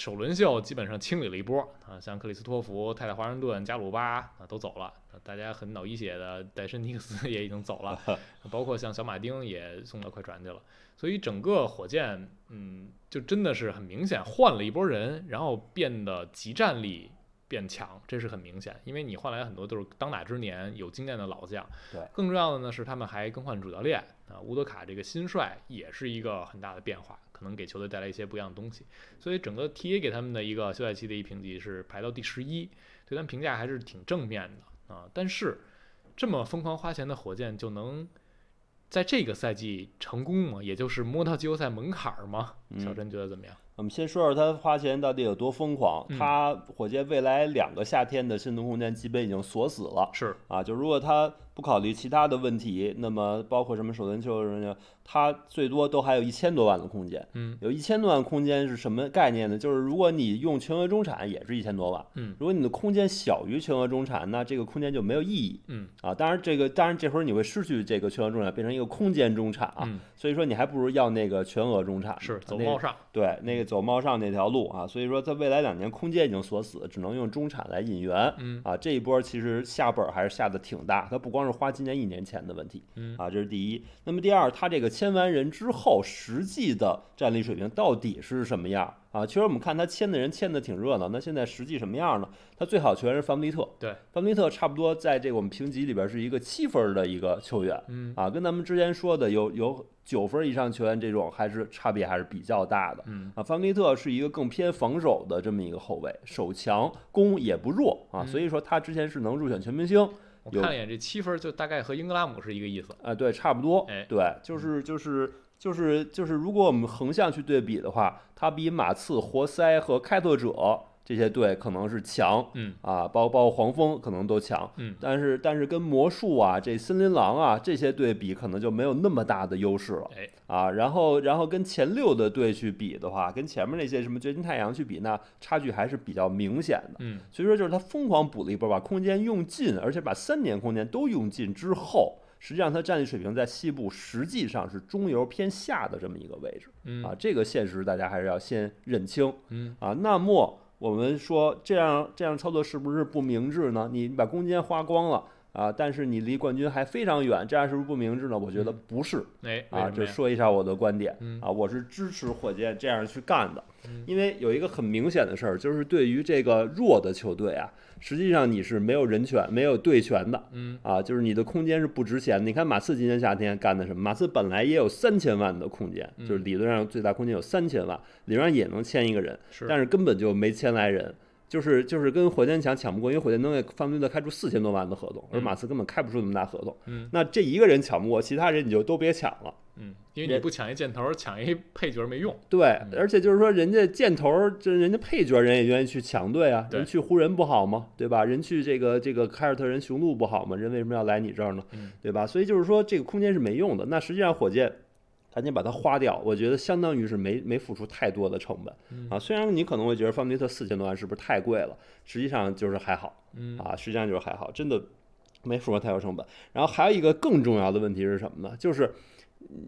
首轮秀基本上清理了一波啊，像克里斯托弗、泰勒华盛顿、加鲁巴啊都走了，啊大家很脑溢血的戴森尼克斯也已经走了，包括像小马丁也送到快船去了，所以整个火箭，嗯，就真的是很明显换了一波人，然后变得集战力。变强，这是很明显，因为你换来很多都是当打之年有经验的老将。对，更重要的呢是他们还更换主教练啊，乌德卡这个新帅也是一个很大的变化，可能给球队带来一些不一样的东西。所以整个 TA 给他们的一个休赛期的一评级是排到第十一，对他们评价还是挺正面的啊。但是这么疯狂花钱的火箭就能在这个赛季成功吗？也就是摸到季后赛门槛儿吗？小嗯陈觉得怎么样？我们先说说他花钱到底有多疯狂。嗯他火箭未来两个夏天的新动空间基本已经锁死了是，啊！就如果他不考虑其他的问题，那么包括什么首轮球什么的，他最多都还有一千多万的空间。嗯有一千多万空间是什么概念呢？就是如果你用全额中产，也是一千多万。嗯如果你的空间小于全额中产，那这个空间就没有意义嗯啊。当然，这个当然这会儿你会失去这个全额中产，变成一个空间中产啊。嗯，所以说你还不如要那个全额中产，是走猫上，对，那个走猫上那条路啊，所以说在未来两年空间已经锁死，只能用中产来引援嗯啊。这一波其实下本儿还是下的挺大，它不光是花今年一年钱的问题嗯啊，这是第一。那么第二，他这个签完人之后，实际的战力水平到底是什么样啊？其实我们看他签的人签的挺热闹，那现在实际什么样呢？他最好球员是范布利特，对，范布利特差不多在这个我们评级里边是一个七分儿的一个球员，嗯啊，跟咱们之前说的有有九分以上球员这种还是差别还是比较大的嗯啊。范布利特是一个更偏防守的这么一个后卫，手强，攻也不弱啊，嗯所以说他之前是能入选全明星有我看了一眼这七分，就大概和英格拉姆是一个意思。啊，对，差不多哎，对，就是就是。就是就是，如果我们横向去对比的话，他比马刺、活塞和开拓者这些队可能是强嗯啊，包包括黄蜂可能都强，嗯但是但是跟魔术啊、这森林狼啊这些队比，可能就没有那么大的优势了。哎啊，然后然后跟前六的队去比的话，跟前面那些什么掘金太阳去比，那差距还是比较明显的。嗯所以说，就是他疯狂补了一波，把空间用尽，而且把三年空间都用尽之后，实际上他战力水平在西部实际上是中游偏下的这么一个位置嗯啊，这个现实大家还是要先认清。嗯啊，那么我们说这样这样操作是不是不明智呢？你把空间花光了，啊，但是你离冠军还非常远，这样是不是不明智呢？我觉得不是哎，啊，这说一下我的观点嗯啊，我是支持火箭这样去干的嗯，因为有一个很明显的事儿，就是对于这个弱的球队啊，实际上你是没有人权、没有队权的。嗯啊，就是你的空间是不值钱的。你看马刺今年夏天干的什么？马刺本来也有三千万的空间，就是嗯理论上最大空间有三千万，理论上也能签一个人，是，但是根本就没签来人。就是就是跟火箭抢抢不过，因为火箭能给范特开出四千多万的合同，而嗯马刺根本开不出那么大合同。嗯那这一个人抢不过，其他人你就都别抢了。嗯，因为你不抢一箭头，抢一配角没用。对，嗯而且就是说，人家箭头儿，这人家配角人也愿意去抢队啊，人去湖人不好吗？对吧？人去这个这个凯尔特人雄鹿不好吗？人为什么要来你这儿呢？嗯对吧？所以就是说，这个空间是没用的。那实际上火箭赶紧把它花掉，我觉得相当于是没没付出太多的成本嗯啊。虽然你可能会觉得范弗利特四千多万是不是太贵了，实际上就是还好嗯啊，实际上就是还好，真的没付出太多成本。然后还有一个更重要的问题是什么呢？就是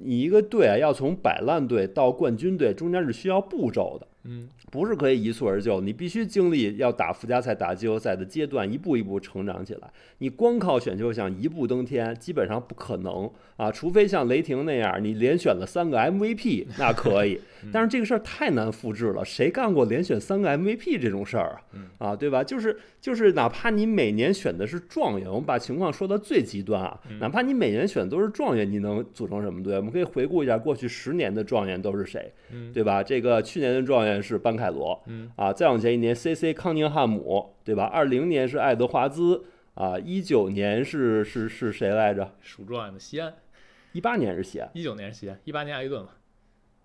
你一个队啊，要从摆烂队到冠军队，中间是需要步骤的。嗯不是可以一蹴而就，你必须经历要打附加赛、打季后赛的阶段，一步一步成长起来。你光靠选秀想一步登天，基本上不可能啊！除非像雷霆那样，你连选了三个 MVP，那可以。但是这个事儿太难复制了，谁干过连选三个 MVP 这种事儿啊？啊，对吧？就是就是，哪怕你每年选的是状元，我们把情况说到最极端啊，哪怕你每年选都是状元，你能组成什么队？我们可以回顾一下过去十年的状元都是谁，嗯对吧？这个去年的状元是班凯罗，嗯啊，再往前一年，C.C. 康宁汉姆，对吧？二零年是爱德华兹，啊，一九年是是是谁来着？属状元的西安，一八年是西安，一九年是西安，一八年埃顿嘛。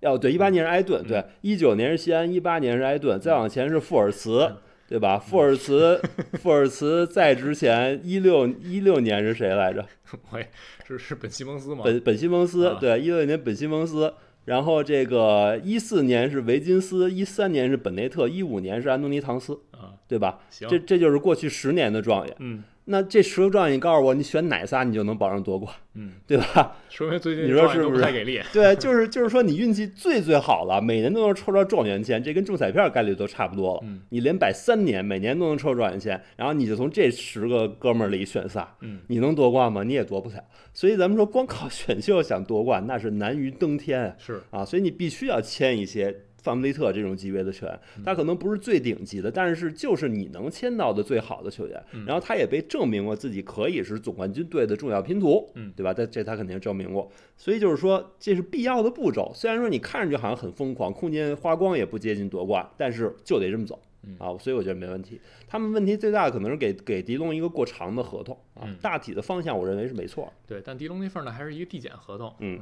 哦，对，一八年是埃顿，嗯对，一九年是西安，一八年是埃顿，再往前是富尔茨嗯，对吧？富尔茨，富尔茨在之前一六一六年是谁来着？喂，是是本西蒙斯吗？本本西蒙斯啊，对，一六年本西蒙斯。然后这个一四年是维金斯，一三年是本内特，一五年是安东尼唐斯，啊，对吧？行，这这就是过去十年的状元。嗯那这十个状元，你告诉我，你选哪仨你就能保证夺冠，嗯，对吧？说明最近你说是不是太给力。对，就是就是说你运气最最好了，每年都能抽到状元签，这跟中彩票概率都差不多了。嗯你连摆三年，每年都能抽状元签，然后你就从这十个哥们儿里选仨，嗯你能夺冠吗？你也夺不了。所以咱们说，光靠选秀想夺冠，那是难于登天啊。是，啊，所以你必须要签一些范弗利特这种级别的球员，他可能不是最顶级的，但是就是你能签到的最好的球员。嗯然后他也被证明过自己可以是总冠军队的重要拼图，嗯对吧？这这他肯定证明过。所以就是说，这是必要的步骤。虽然说你看上去好像很疯狂，空间花光也不接近夺冠，但是就得这么走。嗯啊，所以我觉得没问题。他们问题最大的可能是给给迪龙一个过长的合同啊嗯，大体的方向我认为是没错。对，但迪龙那份儿呢，还是一个递减合同。嗯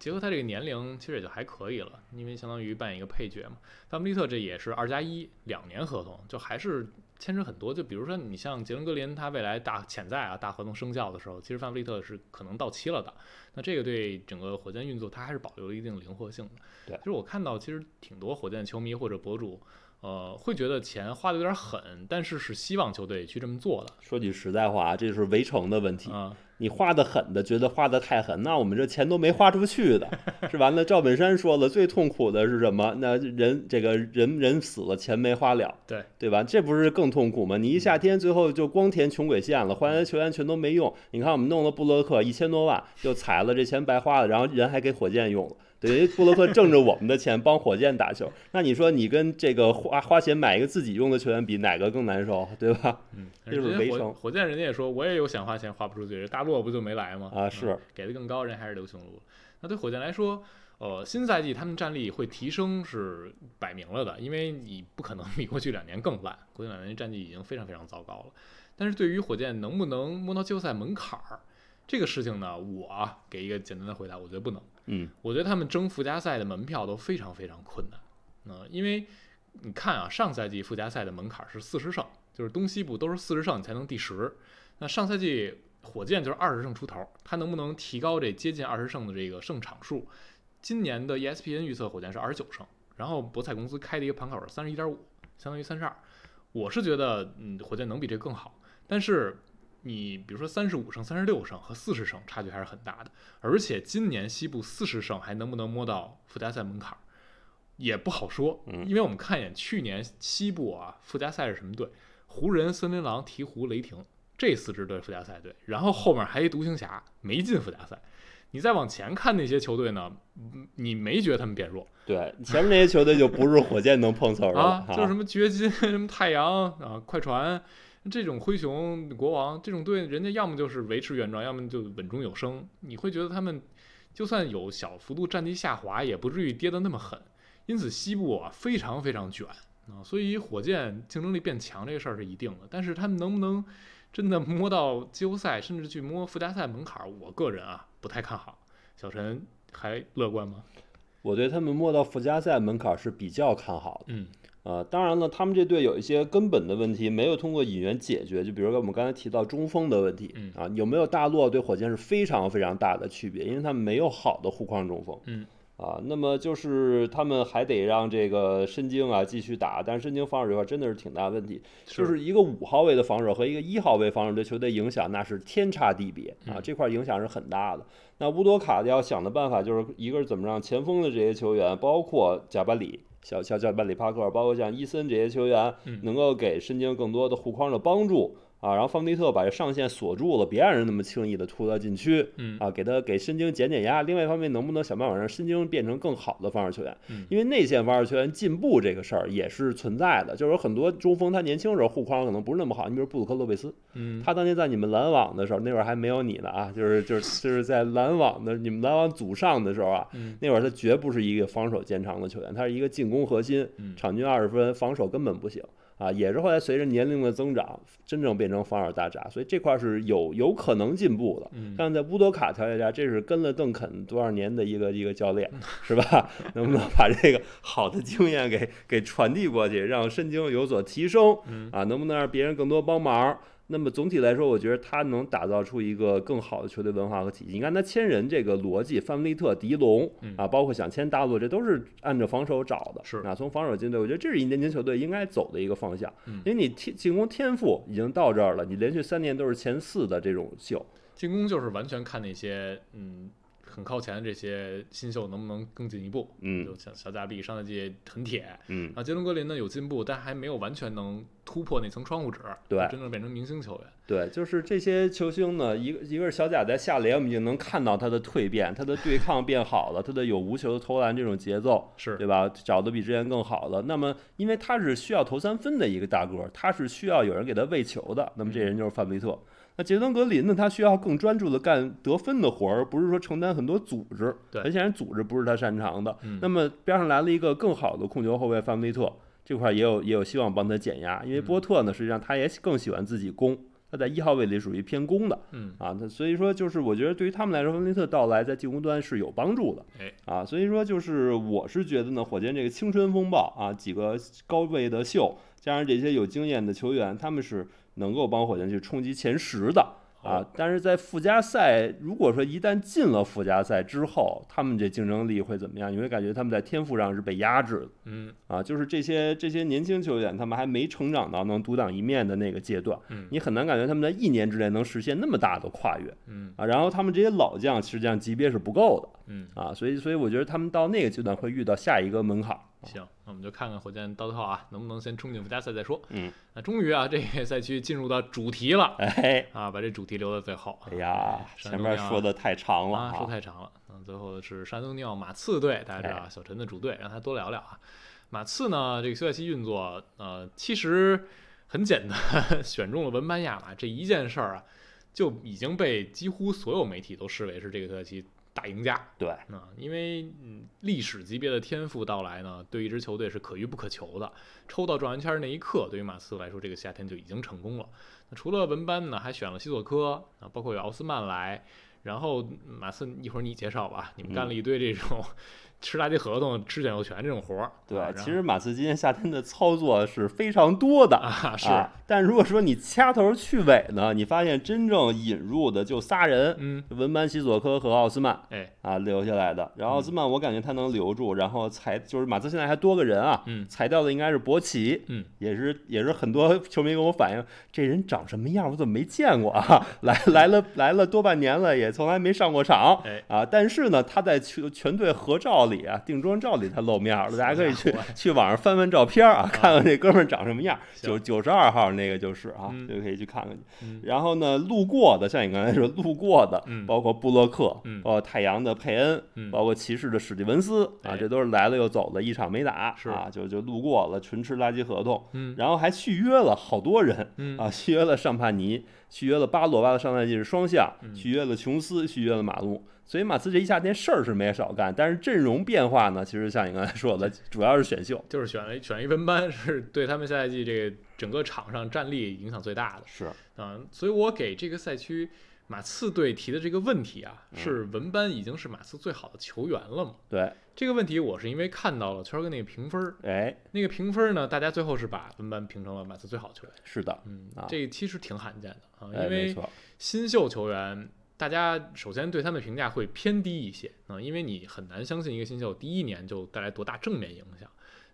结合他这个年龄，其实也就还可以了，因为相当于扮演一个配角嘛。范布利特这也是二加一两年合同，就还是牵扯很多。就比如说你像杰伦格林，他未来大潜在啊大合同生效的时候，其实范布利特是可能到期了的。那这个对整个火箭运作，它还是保留了一定灵活性的。对其实我看到其实挺多火箭球迷或者博主。呃，会觉得钱花的有点狠，但是是希望球队去这么做的说句实在话，这是围城的问题。啊、你花的狠的，觉得花的太狠，那我们这钱都没花出去的，是完了赵本山说了，最痛苦的是什么？那人这个人人死了，钱没花了，对对吧？这不是更痛苦吗？你一夏天最后就光填穷鬼线了，换来的球员全都没用。你看我们弄了布洛克一千多万，就踩了这钱白花了，然后人还给火箭用了。等于布洛克挣着我们的钱帮火箭打球，那你说你跟这个花花钱买一个自己用的球员比，哪个更难受，对吧？嗯，这就是围城火箭人家也说，我也有想花钱花不出去，大洛不就没来吗？嗯啊是给的更高，人还是刘雄路。那对火箭来说，呃，新赛季他们战力会提升是摆明了的，因为你不可能比过去两年更烂，过去两年战绩已经非常非常糟糕了。但是对于火箭能不能摸到季后赛门槛儿这个事情呢，我啊给一个简单的回答，我觉得不能。嗯我觉得他们争附加赛的门票都非常非常困难。呃，因为你看啊，上赛季附加赛的门槛是四十胜，就是东西部都是四十胜你才能第十。那上赛季火箭就是二十胜出头，他能不能提高这接近二十胜的这个胜场数？今年的 ESPN 预测火箭是二十九胜，然后博彩公司开的一个盘口是三十一点五，相当于三十二。我是觉得，嗯，火箭能比这更好，但是你比如说三十五胜、三十六胜和四十胜差距还是很大的。而且今年西部四十胜还能不能摸到附加赛门槛儿，也不好说。嗯因为我们看一眼去年西部啊附加赛是什么队？湖人、森林狼、鹈鹕、雷霆，这四支队附加赛队，然后后面还一独行侠没进附加赛。你再往前看那些球队呢，嗯你没觉得他们变弱对，前面那些球队就不是火箭能碰瓷儿的啊？了就是什么掘金、什么太阳啊、快船这种灰熊、国王这种队，人家要么就是维持原状，要么就稳中有升。你会觉得他们就算有小幅度战绩下滑，也不至于跌得那么狠。因此，西部啊非常非常卷啊，所以火箭竞争力变强这个事儿是一定的。但是他们能不能真的摸到季后赛，甚至去摸附加赛门槛儿，我个人啊不太看好。小陈还乐观吗？我对他们摸到附加赛门槛是比较看好的。嗯呃，当然了，他们这队有一些根本的问题没有通过引援解决，就比如说我们刚才提到中锋的问题，嗯啊，有没有大洛对火箭是非常非常大的区别，因为他们没有好的护框中锋，嗯，啊，那么就是他们还得让这个申京啊继续打，但是申京防守这块真的是挺大问题，就是一个五号位的防守和一个一号位防守对球队影响那是天差地别啊，嗯这块影响是很大的。那乌多卡要想的办法就是一个是怎么让前锋的这些球员，包括贾巴里。小小小班里帕克，包括像伊森这些球员，嗯。能够给申京更多的护框的帮助啊，然后方迪特把这上限锁住了，别让人那么轻易的突到禁区嗯啊，给他给申京减减压。另外一方面，能不能想办法让申京变成更好的防守球员？嗯因为内线防守球员进步这个事儿也是存在的，就是有很多中锋他年轻时候护框可能不是那么好，你比如布鲁克洛佩斯，嗯他当年在你们篮网的时候，那会儿还没有你呢啊，就是就是就是在篮网的你们篮网组上的时候啊，嗯那会儿他绝不是一个防守见长的球员，他是一个进攻核心，嗯场均二十分，防守根本不行啊，也是后来随着年龄的增长，真正变成防守大闸，所以这块是有有可能进步的。嗯但在乌多卡条件下，这是跟了邓肯多少年的一个一个教练，是吧？能不能把这个好的经验给给传递过去，让身经有所提升嗯啊？能不能让别人更多帮忙？那么总体来说，我觉得他能打造出一个更好的球队文化和体系。你看他签人这个逻辑，范弗利特、迪龙嗯啊，包括想签大洛，这都是按照防守找的。是啊，从防守进队，我觉得这是一年轻球队应该走的一个方向。嗯因为你天进攻天赋已经到这儿了，你连续三年都是前四的这种秀，进攻就是完全看那些嗯很靠前的这些新秀能不能更进一步。嗯就像小贾比上赛季很铁，嗯，啊，杰伦格林呢有进步，但还没有完全能突破那层窗户纸，对真正变成明星球员。对，就是这些球星呢，一个一个是小贾在下联，我们已经能看到他的蜕变，他的对抗变好了，他的有无球的投篮这种节奏，是对吧？找的比之前更好了。那么，因为他是需要投三分的一个大个，他是需要有人给他喂球的。那么这人就是范弗利特。那杰森格林呢？他需要更专注的干得分的活儿，而不是说承担很多组织。对很显然组织不是他擅长的。嗯那么边上来了一个更好的控球后卫范威特，这块也有也有希望帮他减压，因为嗯。波特呢，实际上他也更喜欢自己攻。他在一号位里属于偏攻的嗯。啊，那所以说就是我觉得对于他们来说，芬利特到来在进攻端是有帮助的哎，啊，所以说就是我是觉得呢，火箭这个青春风暴啊，几个高位的秀，加上这些有经验的球员，他们是能够帮火箭去冲击前十的啊，但是在附加赛，如果说一旦进了附加赛之后，他们这竞争力会怎么样？你会感觉他们在天赋上是被压制的。嗯啊，就是这些这些年轻球员，他们还没成长到能独当一面的那个阶段，嗯你很难感觉他们在一年之内能实现那么大的跨越嗯啊。然后他们这些老将实际上级别是不够的嗯，啊，所以所以我觉得他们到那个阶段会遇到下一个门槛儿。行，那我们就看看火箭到头啊，能不能先冲进附加赛再说。嗯，那终于啊，这个赛区进入到主题了哎，啊，把这主题留到最后。哎呀，前面说的太长了啊，说太长了。嗯，最后是山东尼奥马刺队，大家知道啊，小陈的主队，让他多聊聊啊。马刺呢，这个休赛期运作，呃，其实很简单，选中了文班亚马这一件事儿啊，就已经被几乎所有媒体都视为是这个休赛期大赢家。对，嗯，因为嗯，历史级别的天赋到来呢，对一支球队是可遇不可求的。抽到状元签儿那一刻，对于马刺来说，这个夏天就已经成功了。那除了文班呢，还选了西索科啊，包括有奥斯曼来。然后嗯马刺一会儿你介绍吧，你们干了一堆这种吃垃圾合同、吃选秀权这种活儿。对啊，其实马刺今年夏天的操作是非常多的。啊是，啊，但如果说你掐头去尾呢，你发现真正引入的就仨人，嗯，文班、西索科和奥斯曼。哎，啊留下来的。然后奥斯曼我感觉他能留住，然后裁就是马刺现在还多个人啊，嗯裁掉的应该是博奇，嗯，也是也是很多球迷跟我反映，这人长什么样我怎么没见过啊？来来了来了多半年了，也从来没上过场哎啊。但是呢，他在全全队合照里啊，定妆照里他露面了，大家可以去去网上翻翻照片啊，看看这哥们长什么样。九九十二号那个就是啊，嗯。就可以去看看去。嗯。然后呢，路过的，像你刚才说路过的，嗯。包括布洛克，嗯。包括太阳的佩恩，嗯。包括骑士的史蒂文斯啊，哎。这都是来了又走了，一场没打是啊，就就路过了，纯吃垃圾合同。嗯。然后还续约了好多人嗯。啊，续约了尚帕尼，续约了巴洛巴的上赛季是双向，嗯续约了琼斯，续约了马龙。所以马刺这一夏天事儿是没少干，但是阵容变化呢，其实像你刚才说的，主要是选秀。就是选了选一分班，是对他们下赛季这个整个场上战力影响最大的是，嗯、所以我给这个赛区马刺队提的这个问题啊，嗯是文班已经是马刺最好的球员了嘛？对，这个问题我是因为看到了圈儿哥那个评分儿，哎，那个评分儿呢，大家最后是把文班评成了马刺最好的球员。是的，嗯啊，这其实挺罕见的啊，哎，因为错，新秀球员，大家首先对他们评价会偏低一些啊，因为你很难相信一个新秀第一年就带来多大正面影响。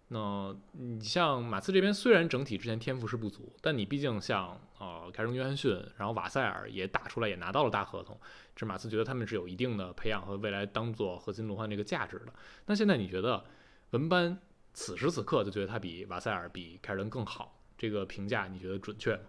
那你像马刺这边，虽然整体之前天赋是不足，但你毕竟像呃凯尔约翰逊，然后瓦塞尔也打出来，也拿到了大合同，这马刺觉得他们是有一定的培养和未来当做核心轮换这个价值的。那现在你觉得文班此时此刻就觉得他比瓦塞尔、比凯尔登更好，这个评价你觉得准确吗？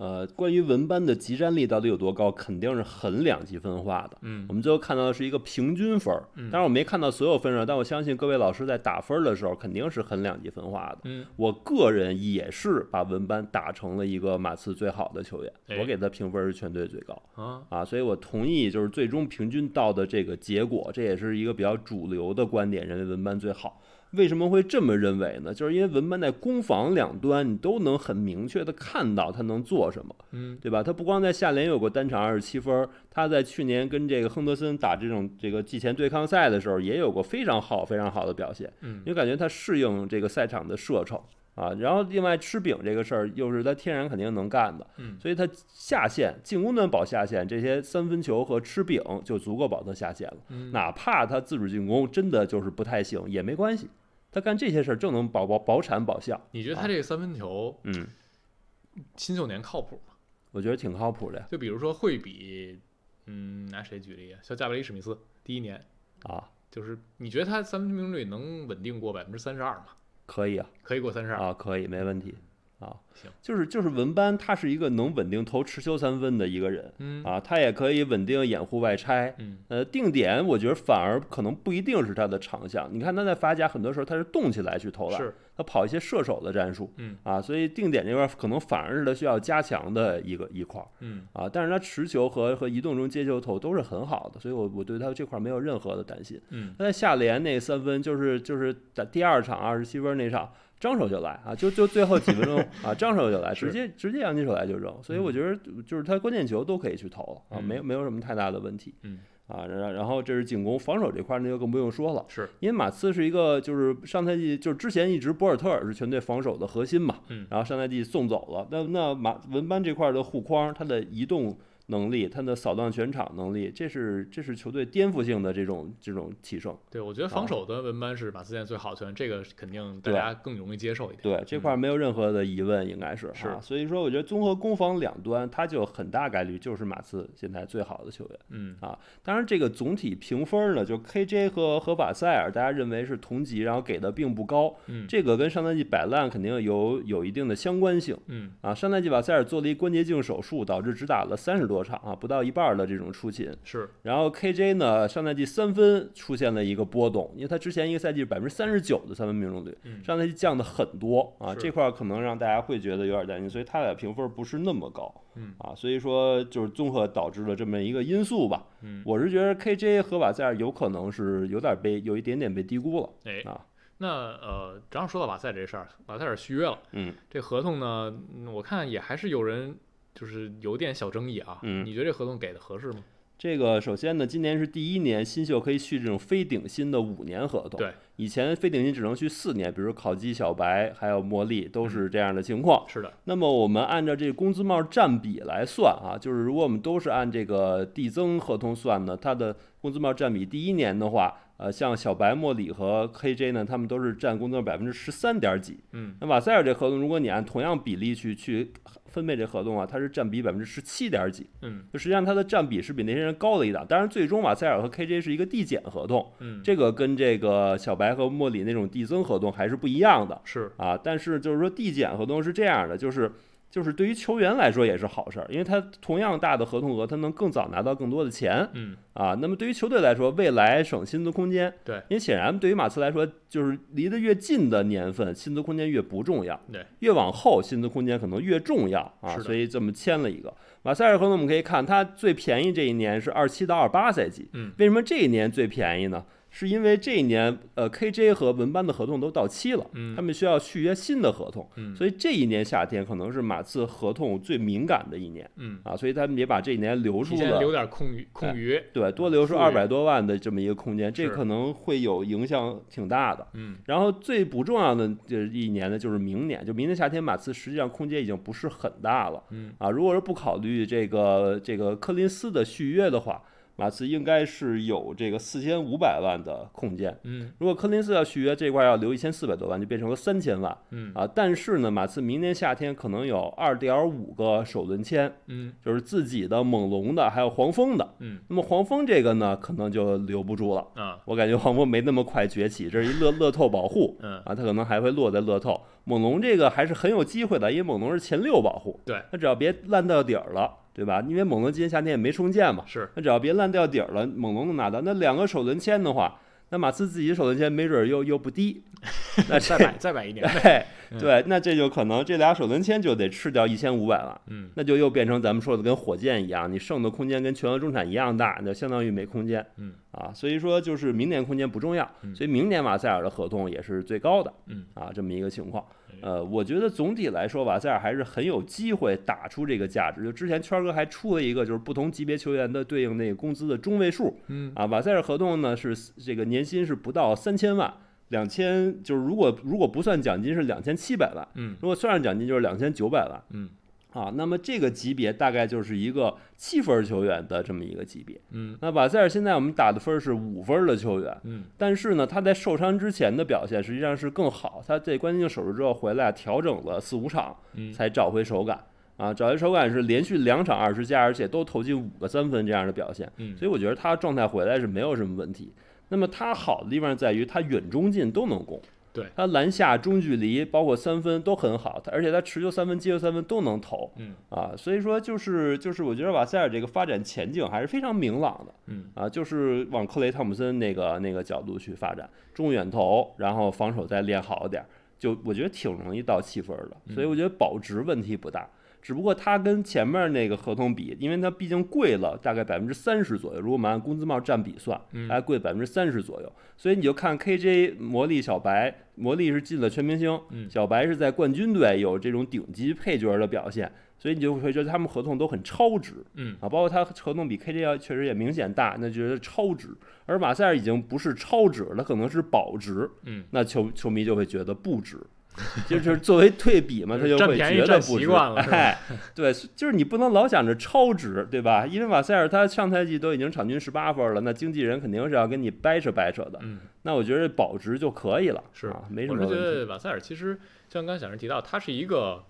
呃，关于文班的集战力到底有多高，肯定是很两极分化的。嗯我们最后看到的是一个平均分儿，嗯当然我没看到所有分数，但我相信各位老师在打分儿的时候肯定是很两极分化的。嗯我个人也是把文班打成了一个马刺最好的球员，哎我给他评分是全队最高啊啊，所以我同意就是最终平均到的这个结果，这也是一个比较主流的观点，认为文班最好。为什么会这么认为呢？就是因为文班在攻防两端你都能很明确的看到他能做什么。嗯对吧？他不光在下联有过单场二十七分儿，他在去年跟这个亨德森打这种这个季前对抗赛的时候，也有过非常好非常好的表现。嗯就感觉他适应这个赛场的射程啊。然后另外吃饼这个事儿，又是他天然肯定能干的，嗯所以他下线进攻端保下线，这些三分球和吃饼就足够保他下线了。嗯哪怕他自主进攻真的就是不太行，也没关系。他干这些事儿就能保保保产保效。你觉得他这个三分球嗯，新秀年靠谱吗？我觉得挺靠谱的呀。就比如说会比，嗯，拿谁举例啊？像加布里史密斯第一年，啊，就是你觉得他三分命中率能稳定过百分之三十二吗？可以啊。可以过三十二。啊，可以，没问题啊。行，就是就是文班，他是一个能稳定投持球三分的一个人嗯啊，他也可以稳定掩护外拆。嗯呃，定点我觉得反而可能不一定是他的长项。你看他在法甲很多时候他是动起来去投篮，是他跑一些射手的战术嗯啊，所以定点这块儿可能反而是他需要加强的一个一块儿嗯啊。但是他持球和和移动中接球投都是很好的，所以我我对他这块儿没有任何的担心。嗯他在下联那三分就是就是在第二场二十七分那场，张手就来啊，就就最后几分钟 啊，张手就来，直接直接扬起手来就扔，所以我觉得就是他关键球都可以去投了啊，嗯没有没有什么太大的问题嗯啊。然然后这是进攻，防守这块儿那就更不用说了，是因为马刺是一个就是上赛季就是之前一直博尔特尔是全队防守的核心嘛，嗯然后上赛季送走了，那那马文班这块儿的护框，他的移动。能力，他的扫荡全场能力，这是这是球队颠覆性的这种这种提升。对，我觉得防守端文班是马刺现在最好的球员，这个肯定大家更容易接受一点。对这块儿没有任何的疑问，应该是嗯是啊。所以说，我觉得综合攻防两端，他就很大概率就是马刺现在最好的球员。嗯啊当然，这个总体评分呢，就 KJ 和和瓦塞尔，大家认为是同级，然后给的并不高，嗯这个跟上赛季摆烂肯定有有一定的相关性嗯啊。上赛季瓦塞尔做了一关节镜手术，导致只打了三十多场啊，不到一半的这种出勤。是然后 KJ 呢，上赛季三分出现了一个波动，因为他之前一个赛季百分之三十九的三分命中率，嗯上赛季降的很多啊，这块儿可能让大家会觉得有点担心，所以他俩评分不是那么高嗯啊，所以说就是综合导致了这么一个因素吧。嗯我是觉得 KJ 和瓦塞尔有可能是有点被有一点点被低估了哎啊，那呃，正好说到瓦塞这事儿，瓦塞尔续约了，嗯，这合同呢，嗯我看也还是有人就是有点小争议啊。嗯你觉得这合同给的合适吗？这个首先呢，今年是第一年新秀可以续这种非顶薪的五年合同，对，以前非顶薪只能续四年，比如考基、小白还有茉莉都是这样的情况。是的，那么我们按照这个工资帽占比来算啊，就是如果我们都是按这个递增合同算呢，它的工资帽占比第一年的话，呃，像小白、莫里和 KJ 呢，他们都是占工资帽百分之十三点几。嗯，那瓦塞尔这合同，如果你按同样比例去去分配这合同啊，它是占比百分之十七点几。嗯，就实际上它的占比是比那些人高了一档。当然，最终瓦塞尔和 KJ 是一个递减合同，嗯，这个跟这个小白和莫里那种递增合同还是不一样的。是，啊，但是就是说递减合同是这样的，就是就是对于球员来说也是好事儿，因为他同样大的合同额，他能更早拿到更多的钱嗯，啊。那么对于球队来说，未来省薪资空间，对因为显然对于马刺来说，就是离得越近的年份，薪资空间越不重要，对，越往后薪资空间可能越重要啊。所以这么签了一个马塞尔合同，我们可以看他最便宜这一年是二七到二八赛季，嗯，为什么这一年最便宜呢？是因为这一年，呃，KJ 和文班的合同都到期了，嗯他们需要续约新的合同，嗯所以这一年夏天可能是马刺合同最敏感的一年嗯，啊，所以他们也把这一年留出提前留，点空余空余，对，多留出二百多万的这么一个空间，这可能会有影响挺大的。嗯，然后最不重要的这一年呢，就是明年，就明年夏天，马刺实际上空间已经不是很大了，嗯，啊，如果是不考虑这个这个柯林斯的续约的话，马刺应该是有这个四千五百万的空间。嗯，如果科林斯要续约这块儿要留一千四百多万，就变成了三千万嗯，啊。但是呢，马刺明年夏天可能有二点五个首轮签，嗯，就是自己的、猛龙的，还有黄蜂的。嗯，那么黄蜂这个呢，可能就留不住了。啊，我感觉黄蜂没那么快崛起，这是一乐乐透保护嗯，啊，他可能还会落在乐透。猛龙这个还是很有机会的，因为猛龙是前六保护，对，他只要别烂到底儿了，对吧？因为猛龙今年夏天也没重建嘛，是，那只要别烂掉底儿了，猛龙能拿到。那两个首轮签的话，那马刺自己首轮签没准儿又又不低，那再买再买一年，对对，那这就可能这俩首轮签就得吃掉一千五百万，嗯，那就又变成咱们说的跟火箭一样，你剩的空间跟全额中产一样大，那相当于没空间，嗯啊，所以说就是明年空间不重要，嗯所以明年马塞尔的合同也是最高的，嗯啊，这么一个情况。呃，我觉得总体来说，瓦塞尔还是很有机会打出这个价值。就之前圈儿哥还出了一个，就是不同级别球员的对应那个工资的中位数，嗯，啊，瓦塞尔合同呢是这个年薪是不到三千万，两千就是如果如果不算奖金是两千七百万，嗯，如果算上奖金就是两千九百万，嗯，啊，那么这个级别大概就是一个七分球员的这么一个级别。嗯，那瓦塞尔现在我们打的分儿是五分的球员，嗯，但是呢，他在受伤之前的表现实际上是更好，他在关节镜手术之后回来调整了四五场，嗯才找回手感。啊，找回手感是连续两场二十加，而且都投进五个三分这样的表现，嗯所以我觉得他状态回来是没有什么问题。那么他好的地方在于他远中近都能攻，对。他篮下中距离包括三分都很好，他而且他持球三分、接球三分都能投。嗯。啊，所以说就是就是我觉得瓦塞尔这个发展前景还是非常明朗的。嗯。啊，就是往克雷汤普森那个那个角度去发展，中远投，然后防守再练好点儿，就我觉得挺容易到七分的，所以我觉得保值问题不大。只不过它跟前面那个合同比，因为它毕竟贵了大概百分之三十左右，如果我们按工资帽占比算，嗯还贵百分之三十左右。所以你就看 KJ 魔力小白，魔力是进了全明星，嗯小白是在冠军队有这种顶级配角的表现，所以你就会觉得他们合同都很超值嗯啊，包括他合同比 KJ 要确实也明显大，那觉得超值。而马塞尔已经不是超值了，可能是保值，嗯，那球球迷就会觉得不值。就是作为对比嘛，他就占会便宜占觉得不值。习惯了 哎，对，就是你不能老想着超值，对吧？因为马塞尔他上赛季都已经场均十八分了，那经纪人肯定是要跟你掰扯掰扯的。嗯，那我觉得保值就可以了，是啊，没什么问题。是觉得瓦塞尔其实像刚才小人提到，他是一个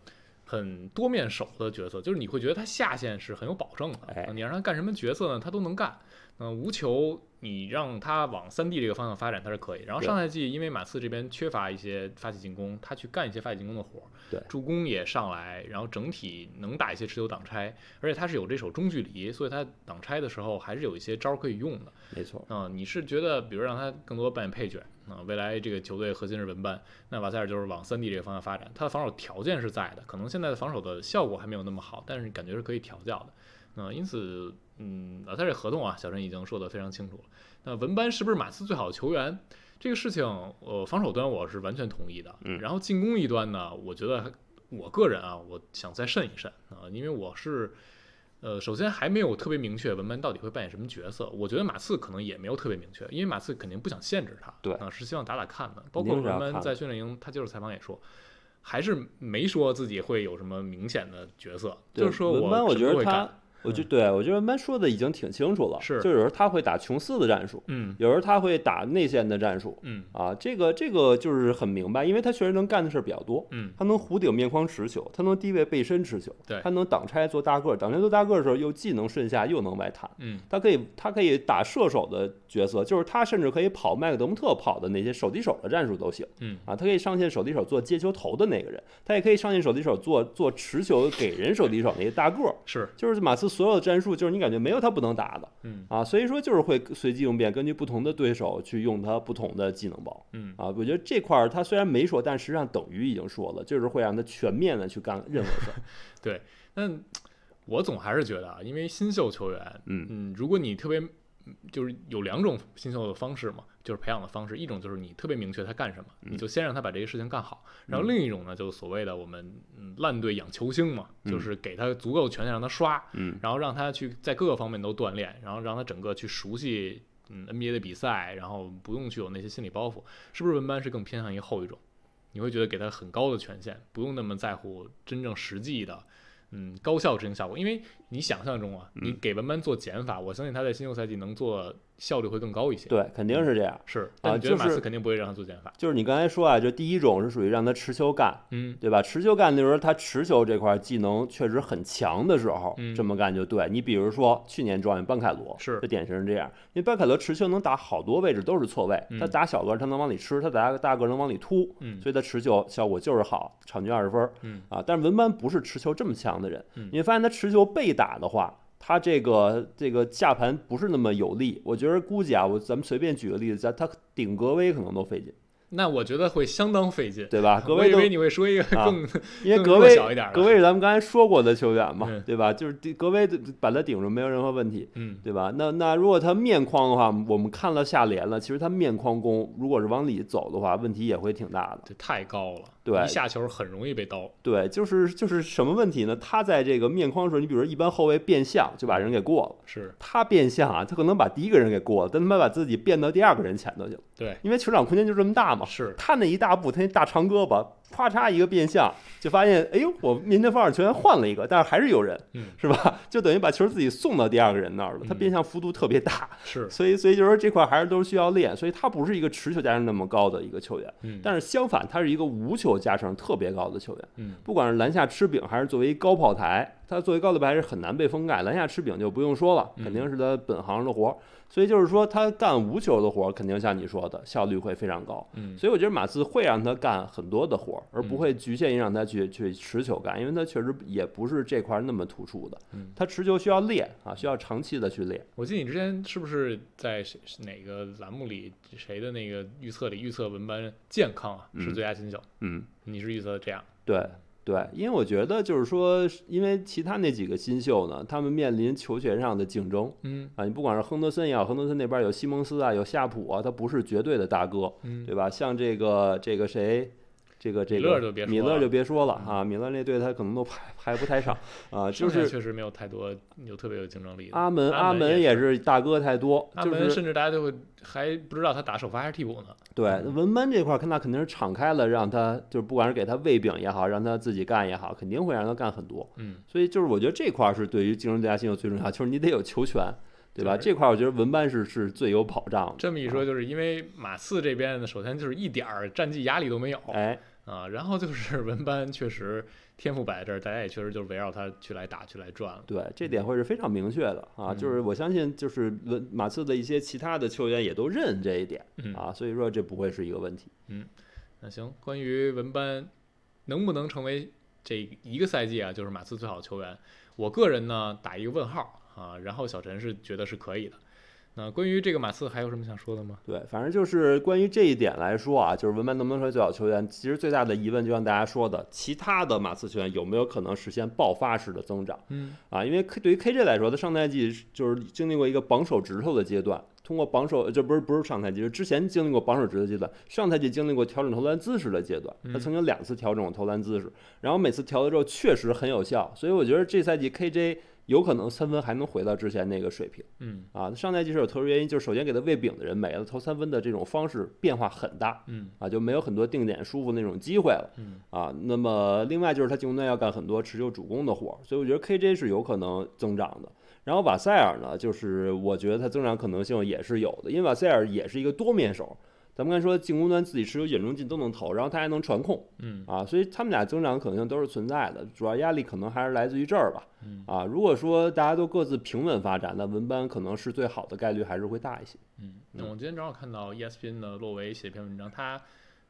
很多面手的角色，就是你会觉得他下限是很有保证的，哎你让他干什么角色呢，他都能干。嗯、无球你让他往三 D 这个方向发展，他是可以。然后上赛季因为马刺这边缺乏一些发起进攻，他去干一些发起进攻的活儿，对助攻也上来，然后整体能打一些持球挡拆，而且他是有这手中距离，所以他挡拆的时候还是有一些招儿可以用的。没错，啊、你是觉得，比如让他更多扮演配角啊、未来这个球队核心是文班，那瓦塞尔就是往三 D 这个方向发展，他的防守条件是在的，可能现在的防守的效果还没有那么好，但是感觉是可以调教的。嗯、因此，嗯，老塞这合同啊，小陈已经说得非常清楚了。那文班是不是马刺最好的球员？这个事情，呃，防守端我是完全同意的。嗯然后进攻一端呢，我觉得我个人啊，我想再慎一慎啊、因为我是呃，首先还没有特别明确文班到底会扮演什么角色。我觉得马刺可能也没有特别明确，因为马刺肯定不想限制他，对啊，是希望打打看的。包括文班在训练营，他接受采访也说，还是没说自己会有什么明显的角色，就是说文班，我什觉得他。我就对我觉得 Man 说的已经挺清楚了，是就有时候他会打琼斯的战术，嗯有时候他会打内线的战术嗯。啊，这个这个就是很明白，因为他确实能干的事儿比较多。嗯，他能弧顶面框持球，他能低位背身持球，对他能挡拆做大个儿，挡拆做大个儿的时候又既能顺下又能外弹，嗯。他可以他可以打射手的角色，就是他甚至可以跑麦克德蒙特跑的那些手递手的战术都行嗯。啊，他可以上线手递手做接球投的那个人，他也可以上线手递手做做持球给人手递手那些大个儿，是。就是马刺所有的战术，就是你感觉没有他不能打的嗯啊，所以说就是会随机应变，根据不同的对手去用他不同的技能包嗯啊。我觉得这块儿他虽然没说，但实际上等于已经说了，就是会让他全面的去干任何事儿。但我总还是觉得啊，因为新秀球员，嗯嗯，如果你特别，嗯就是有两种新秀的方式嘛，就是培养的方式，一种就是你特别明确他干什么，你就先让他把这些事情干好，然后另一种呢，就是所谓的我们嗯烂队养球星嘛，就是给他足够权限让他刷，嗯。然后让他去在各个方面都锻炼，然后让他整个去熟悉嗯 NBA 的比赛，然后不用去有那些心理包袱，是不是文班是更偏向于后一种？你会觉得给他很高的权限，不用那么在乎真正实际的，嗯，高效执行效果。因为你想象中啊，你给文班做减法，我相信他在新秀赛季能做效率会更高一些。对，肯定是这样。是，但你觉得就是马刺肯定不会让他做减法。就是你刚才说啊，就第一种是属于让他持球干，嗯对吧？持球干的时候，他持球这块技能确实很强的时候，嗯这么干就对。你比如说去年状元班凯罗，是就典型是这样。因为班凯罗持球能打好多位置都是错位，嗯他打小个儿他能往里吃，他打大个儿能往里突，嗯所以他持球效果就是好，场均二十分儿嗯啊。但是文班不是持球这么强的人，嗯你会发现他持球被打的话。他这个这个下盘不是那么有力，我觉得估计啊，我咱们随便举个例子，咱他顶格威可能都费劲，那我觉得会相当费劲。对吧？格威都我以为你会说一个啊更、因为格威小一点的格威是咱们刚才说过的球员嘛，嗯对吧？就是第格威把他顶住没有任何问题，嗯对吧？那那如果他面框的话，我们看了下联了，其实他面框攻如果是往里走的话，问题也会挺大的。这太高了，对一下球很容易被刀。对，就是就是什么问题呢？他在这个面框的时候，你比如说一般后卫变向就把人给过了，是他变向啊，他可能把第一个人给过了，但他妈把自己变到第二个人前头去了，对，因为球场空间就这么大嘛。是他那一大步，他那大长胳膊，咵嚓一个变向，就发现，哎呦，我面前防守球员换了一个，但是还是有人，嗯。是吧？就等于把球自己送到第二个人那儿了，他嗯。变向幅度特别大，是，所以所以就是说这块还是都是需要练，所以他不是一个持球加成那么高的一个球员，嗯。但是相反，他是一个无球加成特别高的球员，嗯。不管是篮下吃饼还是作为高炮台，他作为高炮台是很难被封盖，篮下吃饼就不用说了，嗯。肯定是他本行的活儿，所以就是说他干无球的活儿，肯定像你说的效率会非常高。嗯所以我觉得马刺会让他干很多的活儿，而不嗯会局限于让他去去持球干，因为他确实也不是这块儿那么突出的嗯。他持球需要练啊，需要长期的去练。我记得你之前是不是在谁哪个栏目里谁的那个预测里预测文班健康啊是嗯最佳新秀？嗯，你是预测这样？对对，因为我觉得就是说，因为其他那几个新秀呢，他们面临球权上的竞争嗯啊，你不管是亨德森也好，亨德森那边有西蒙斯啊，有夏普啊，他不是绝对的大哥，嗯，对吧？像这个这个谁，这个这米个米勒就别说了啊，米勒那队他可能都排排不太上 啊，就是确实没有太多有特别有竞争力的。阿门阿门也也是大哥太多，阿门就是甚至大家都会还不知道他打首发还是替补呢。对那文班这块儿，看他肯定是敞开了，让他就是不管是给他喂饼也好，让他自己干也好，肯定会让他干很多。嗯，所以就是我觉得这块儿是对于竞争最佳新秀最重要，就是你得有球权，对吧？对这块儿我觉得文班是是最有保障的。这么一说，就是因为马刺这边呢，首先就是一点儿战绩压力都没有哎，啊，然后就是 文班确实天赋摆在这儿，大家也确实就是围绕他去来打去来转了。对，这点会是非常明确的啊，嗯就是我相信就是文马刺的一些其他的球员也都认这一点嗯啊，所以说这不会是一个问题。嗯那行，关于文班能不能成为这一个赛季啊，就是马刺最好的球员，我个人呢打一个问号啊。然后小陈是觉得是可以的。那关于这个马刺还有什么想说的吗？对，反正就是关于这一点来说啊，就是文班能不能成为最好球员，其实最大的疑问就像大家说的，其他的马刺球员有没有可能实现爆发式的增长嗯啊？因为 K 对于 KJ 来说，他上赛季就是经历过一个绑手指头的阶段，通过绑手，这不是不是上赛季，是之前经历过绑手指头阶段，上赛季经历过调整投篮姿势的阶段，他嗯曾经两次调整过投篮姿势，然后每次调了之后确实很有效，所以我觉得这赛季 KJ 有可能三分还能回到之前那个水平嗯啊。上赛季是有特殊原因，就是首先给他喂饼的人没了，投三分的这种方式变化很大嗯啊，就没有很多定点舒服那种机会了嗯啊。那么另外就是他进攻端要干很多持球主攻的活儿，所以我觉得 KJ 是有可能增长的。然后瓦塞尔呢，就是我觉得他增长可能性也是有的，因为瓦塞尔也是一个多面手。咱们刚才说进攻端自己持球远中近都能投，然后他还能传控嗯啊，所以他们俩增长可能性都是存在的。主要压力可能还是来自于这儿吧。嗯啊，如果说大家都各自平稳发展，那文班可能是最好的概率还是会大一些。嗯。那我今天正好看到 E ESPN 的洛维写一篇文章，他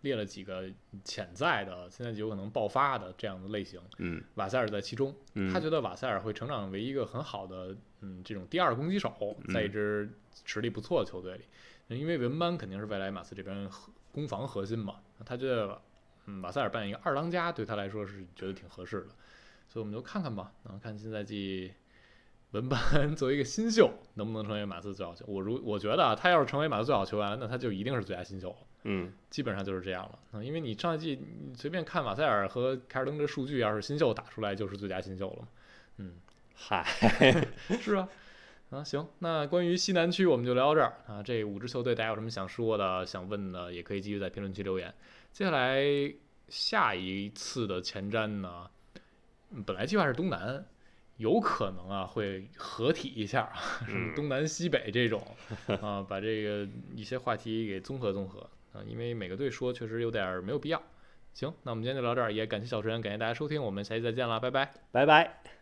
列了几个潜在的现在就有可能爆发的这样的类型，嗯瓦塞尔在其中。嗯他觉得瓦塞尔会成长为一个很好的，嗯，这种第二攻击手，在一支实力不错的球队里。因为文班肯定是未来马刺这边核攻防核心嘛，他觉得，嗯，瓦塞尔扮演一个二当家对他来说是觉得挺合适的，所以我们就看看吧，然后看新赛季文班 作为一个新秀能不能成为马刺最好球。我如我觉得啊，他要是成为马刺最好球员，那他就一定是最佳新秀了。嗯基本上就是这样了啊，因为你上一季你随便看马塞尔和凯尔登这数据，要是新秀打出来就是最佳新秀了嘛。嗯，嗨，是啊，啊行，那关于西南区我们就聊到这儿啊。这五支球队大家有什么想说的、想问的，也可以继续在评论区留言。接下来下一次的前瞻呢，嗯本来计划是东南，有可能啊会合体一下，什么东南西北这种啊，把这个一些话题给综合综合啊，因为每个队说确实有点儿没有必要。行，那我们今天就聊这儿，也感谢小陈，感谢大家收听，我们下期再见了，拜拜。拜拜。